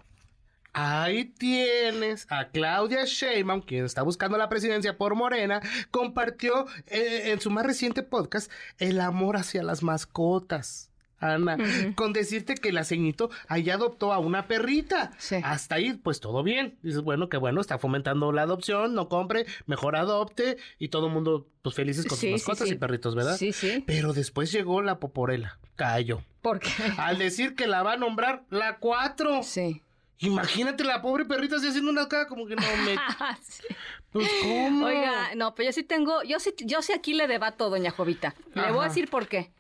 Ahí tienes a Claudia Sheinbaum, quien está buscando la presidencia por Morena, compartió eh, en su más reciente podcast el amor hacia las mascotas. Ana, con decirte que la ceñito ahí adoptó a una perrita. Hasta ahí, pues todo bien. Dices, bueno, que bueno, está fomentando la adopción, no compre, mejor adopte y todo el mundo, pues felices con Sí, sí, sus mascotas sí. y perritos, ¿verdad? Sí, sí. Pero después llegó la poporela, cayó. ¿Por qué? Al decir que la va a nombrar la 4. Sí. Imagínate la pobre perrita así haciendo una cara como que no me. Pues, ¿cómo? Oiga, no, pero yo sí tengo, yo sí, yo sí aquí le debato, doña Jovita. Le voy a decir por qué.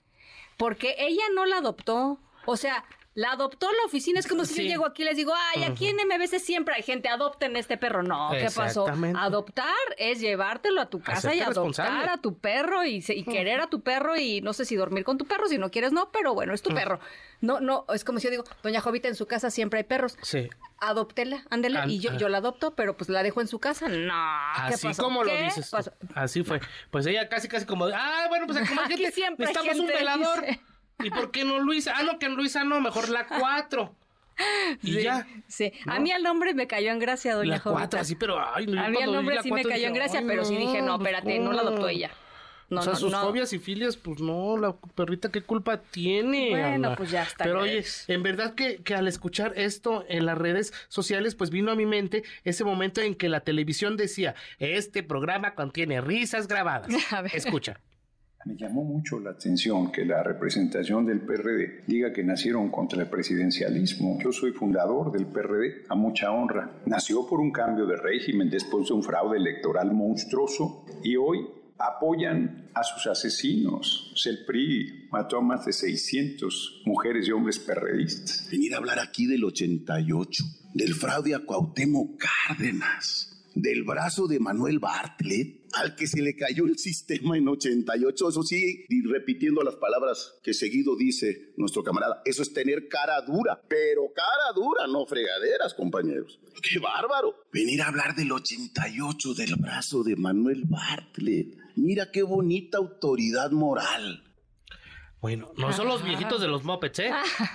Porque ella no la adoptó. O sea, la adoptó la oficina. Es como si Sí. yo llego aquí y les digo, ay, aquí en MBC siempre hay gente, adopten este perro. No, ¿qué pasó? Adoptar es llevártelo a tu casa y adoptar a tu perro y, querer a tu perro y no sé si dormir con tu perro, si no quieres no, pero bueno, es tu perro. No, no, es como si yo digo, doña Jovita, en su casa siempre hay perros. Sí. Adóptela, ándele, y yo, ah. yo la adopto, pero pues la dejo en su casa. No, ¿qué Así pasó? como lo ¿Qué dices. tú. pasó? Así fue. Pues ella casi, casi como, ah, bueno, pues Aquí gente, siempre necesitamos un gente, velador. dice. ¿Y por qué no Luisa? Ah, no, que Luisa no, mejor la 4. Y Sí, ya. Sí, a ¿no? mí el nombre me cayó en gracia, doña La 4, Jovita. así, pero ay, no, A mí vi nombre sí me cayó en gracia, pero sí dije, no, pues, espérate, no la adoptó ella. No, o sea, no, sus no. fobias y filias, pues no, la perrita, ¿qué culpa tiene? Bueno, Ana? pues ya está Pero oye, en verdad que, que al escuchar esto en las redes sociales, pues vino a mi mente ese momento en que la televisión decía, este programa contiene risas grabadas. A ver. Escucha. Me llamó mucho la atención que la representación del PRD diga que nacieron contra el presidencialismo. Yo soy fundador del PRD, a mucha honra. Nació por un cambio de régimen después de un fraude electoral monstruoso y hoy apoyan a sus asesinos. El mató a más de 600 mujeres y hombres perredistas. Venir a hablar aquí del 88, del fraude a Cuauhtémoc Cárdenas, del brazo de Manuel Bartlett, al que se le cayó el sistema en 88, eso sí, y repitiendo las palabras que seguido dice nuestro camarada, eso es tener cara dura, pero cara dura, no fregaderas, compañeros. ¡Qué bárbaro! Venir a hablar del 88, del brazo de Manuel Bartlett. Mira qué bonita autoridad moral. Bueno, no son los viejitos de los mopeds, ¿eh?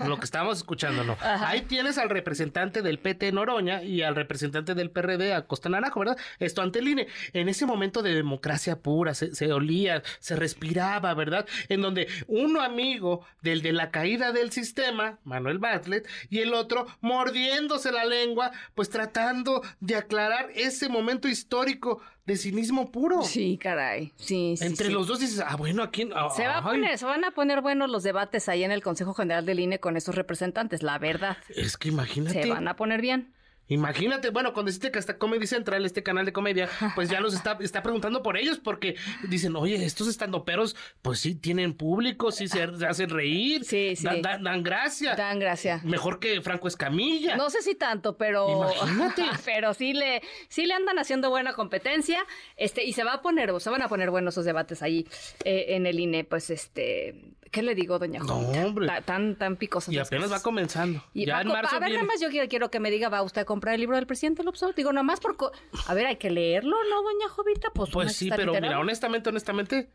Lo que estábamos escuchando, no. Ahí tienes al representante del PT Noroña y al representante del PRD a Costa Naranjo, ¿verdad? Esto ante el INE. En ese momento de democracia pura, se, se olía, se respiraba, ¿verdad? En donde uno amigo del de la caída del sistema, Manuel Bartlett, y el otro mordiéndose la lengua, pues tratando de aclarar ese momento histórico de cinismo puro. Sí, caray. Sí, sí. Entre sí. los dos dices, ah, bueno, aquí. Se va a poner, se van a poner buenos los debates ahí en el Consejo General del INE con esos representantes, la verdad. Es que imagínate. Se van a poner bien. Imagínate, bueno, cuando dijiste que hasta Comedy Central, este canal de comedia, pues ya nos está, está preguntando por ellos, porque dicen, oye, estos estandoperos, pues sí tienen público, sí se, se hacen reír, sí, sí. Dan, dan, dan gracia. Dan gracia. Mejor que Franco Escamilla. No sé si tanto, pero. Imagínate. pero sí le, sí le andan haciendo buena competencia. Este, y se va a poner, se van a poner buenos esos debates ahí eh, en el INE. Pues este. ¿Qué le digo, doña No, Juanita? hombre. Ta- Tan, tan picosos. Y apenas va cosas. comenzando. Y ya va en marzo a ver, viene. nada más yo quiero, quiero que me diga, ¿va usted a comprar el libro del presidente López Obrador? Digo, nada más por... A ver, hay que leerlo, ¿no, doña Jovita? Pues, Pues sí, pero mira, honestamente, honestamente,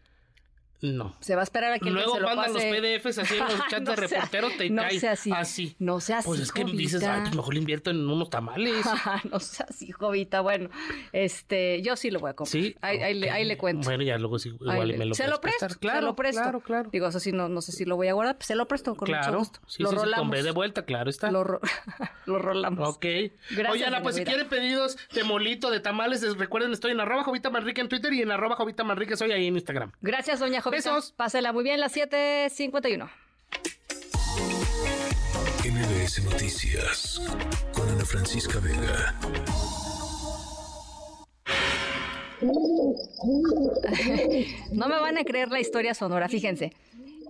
no. Se va a esperar a que Luego se lo mandan los pase. PDFs así en los chats no de reporteros, te no sea así. así. No sea así, Pues es que dices, Jovita. ay, pues mejor le invierto en unos tamales. no sea así, Jovita. Bueno, este, yo sí lo voy a comprar. Sí, Ahí, ahí le, ahí le cuento. Bueno, ya luego sí, igual le- me lo se lo presto, prestar. Claro, se lo presto. claro, claro. Digo, eso sí, no, no sé si lo voy a guardar, pues se lo presto con Claro, mucho gusto. sí, lo sí, sí, con B de vuelta, claro está. Lo, ro- lo rolamos. Ok. Gracias, Oye, Ana, pues si quieren pedidos de molito, de tamales, les- recuerden, estoy en arroba Jovita Manrique en Twitter y en arroba Jovita Manrique soy ahí en Instagram. Gracias, doña Jovita. Besos. Pásela muy bien, las 7.51. MBS Noticias con Ana Francisca Vega. No me van a creer la historia sonora, fíjense.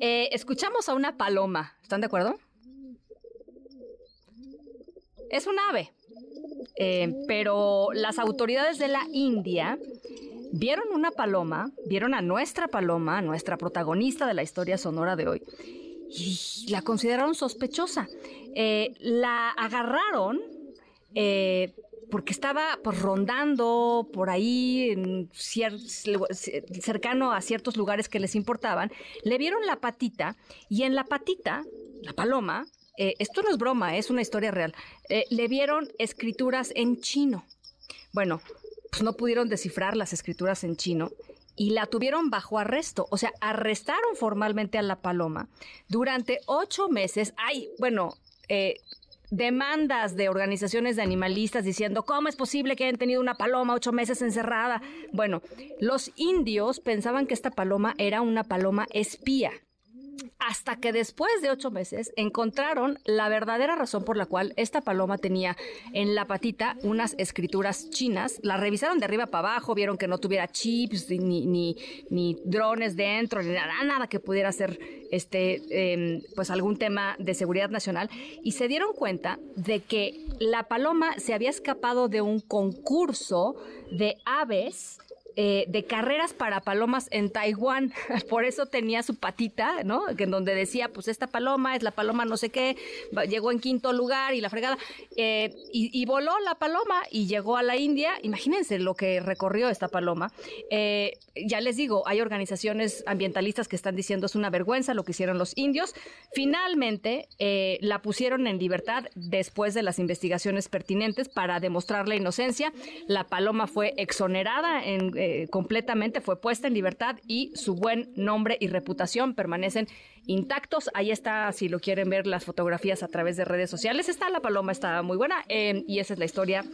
Eh, escuchamos a una paloma, ¿están de acuerdo? Es un ave, Eh, pero las autoridades de la India vieron una paloma, vieron a nuestra paloma, nuestra protagonista de la historia sonora de hoy, y la consideraron sospechosa. Eh, la agarraron eh, porque estaba pues, rondando por ahí, en cercano a ciertos lugares que les importaban. Le vieron la patita y en la patita, la paloma, eh, esto no es broma, es una historia real, le vieron escrituras en chino. Bueno, pues no pudieron descifrar las escrituras en chino y la tuvieron bajo arresto. O sea, arrestaron formalmente a la paloma durante ocho meses. Ay, bueno, eh, demandas de organizaciones de animalistas diciendo, ¿cómo es posible que hayan tenido una paloma ocho meses encerrada? Bueno, los indios pensaban que esta paloma era una paloma espía. Hasta que después de ocho meses encontraron la verdadera razón por la cual esta paloma tenía en la patita unas escrituras chinas. La revisaron de arriba para abajo, vieron que no tuviera chips, ni, ni, drones dentro, ni nada, nada que pudiera ser este, em, pues algún tema de seguridad nacional. Y se dieron cuenta de que la paloma se había escapado de un concurso de aves eh, de carreras para palomas en Taiwán. Por eso tenía su patita, ¿no? Que en donde decía, pues esta paloma es la paloma no sé qué, llegó en quinto lugar y la fregada. Eh, y, voló la paloma y llegó a la India. Imagínense lo que recorrió esta paloma. Eh, ya les digo, hay organizaciones ambientalistas que están diciendo es una vergüenza lo que hicieron los indios. Finalmente, la pusieron en libertad después de las investigaciones pertinentes para demostrar la inocencia. La paloma fue exonerada en, eh, completamente, fue puesta en libertad y su buen nombre y reputación permanecen intactos. Ahí está, si lo quieren ver, las fotografías a través de redes sociales. Está la paloma, está muy buena eh, y esa es la historia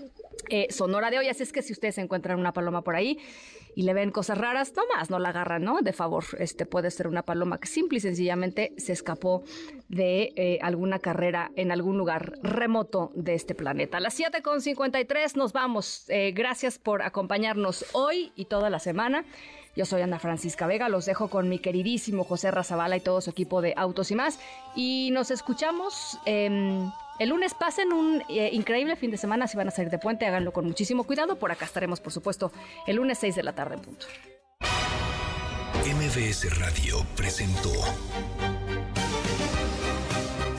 eh, Sonora de hoy. Así es que si ustedes encuentran una paloma por ahí y le ven cosas raras, no más, no la agarran, ¿no? De favor, este puede ser una paloma que simple y sencillamente se escapó de eh, alguna carrera en algún lugar remoto de este planeta. A las 7.53 nos vamos. Eh, gracias por acompañarnos hoy y toda la semana. Yo soy Ana Francisca Vega, los dejo con mi queridísimo José Razabala y todo su equipo de Autos y más. Y nos escuchamos em, el lunes. Pasen un eh, increíble fin de semana. Si van a salir de puente, háganlo con muchísimo cuidado. Por acá estaremos, por supuesto, el lunes 6 de la tarde en punto. MBS Radio presentó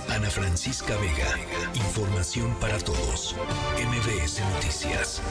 Ana Francisca Vega. Información para todos. MBS Noticias.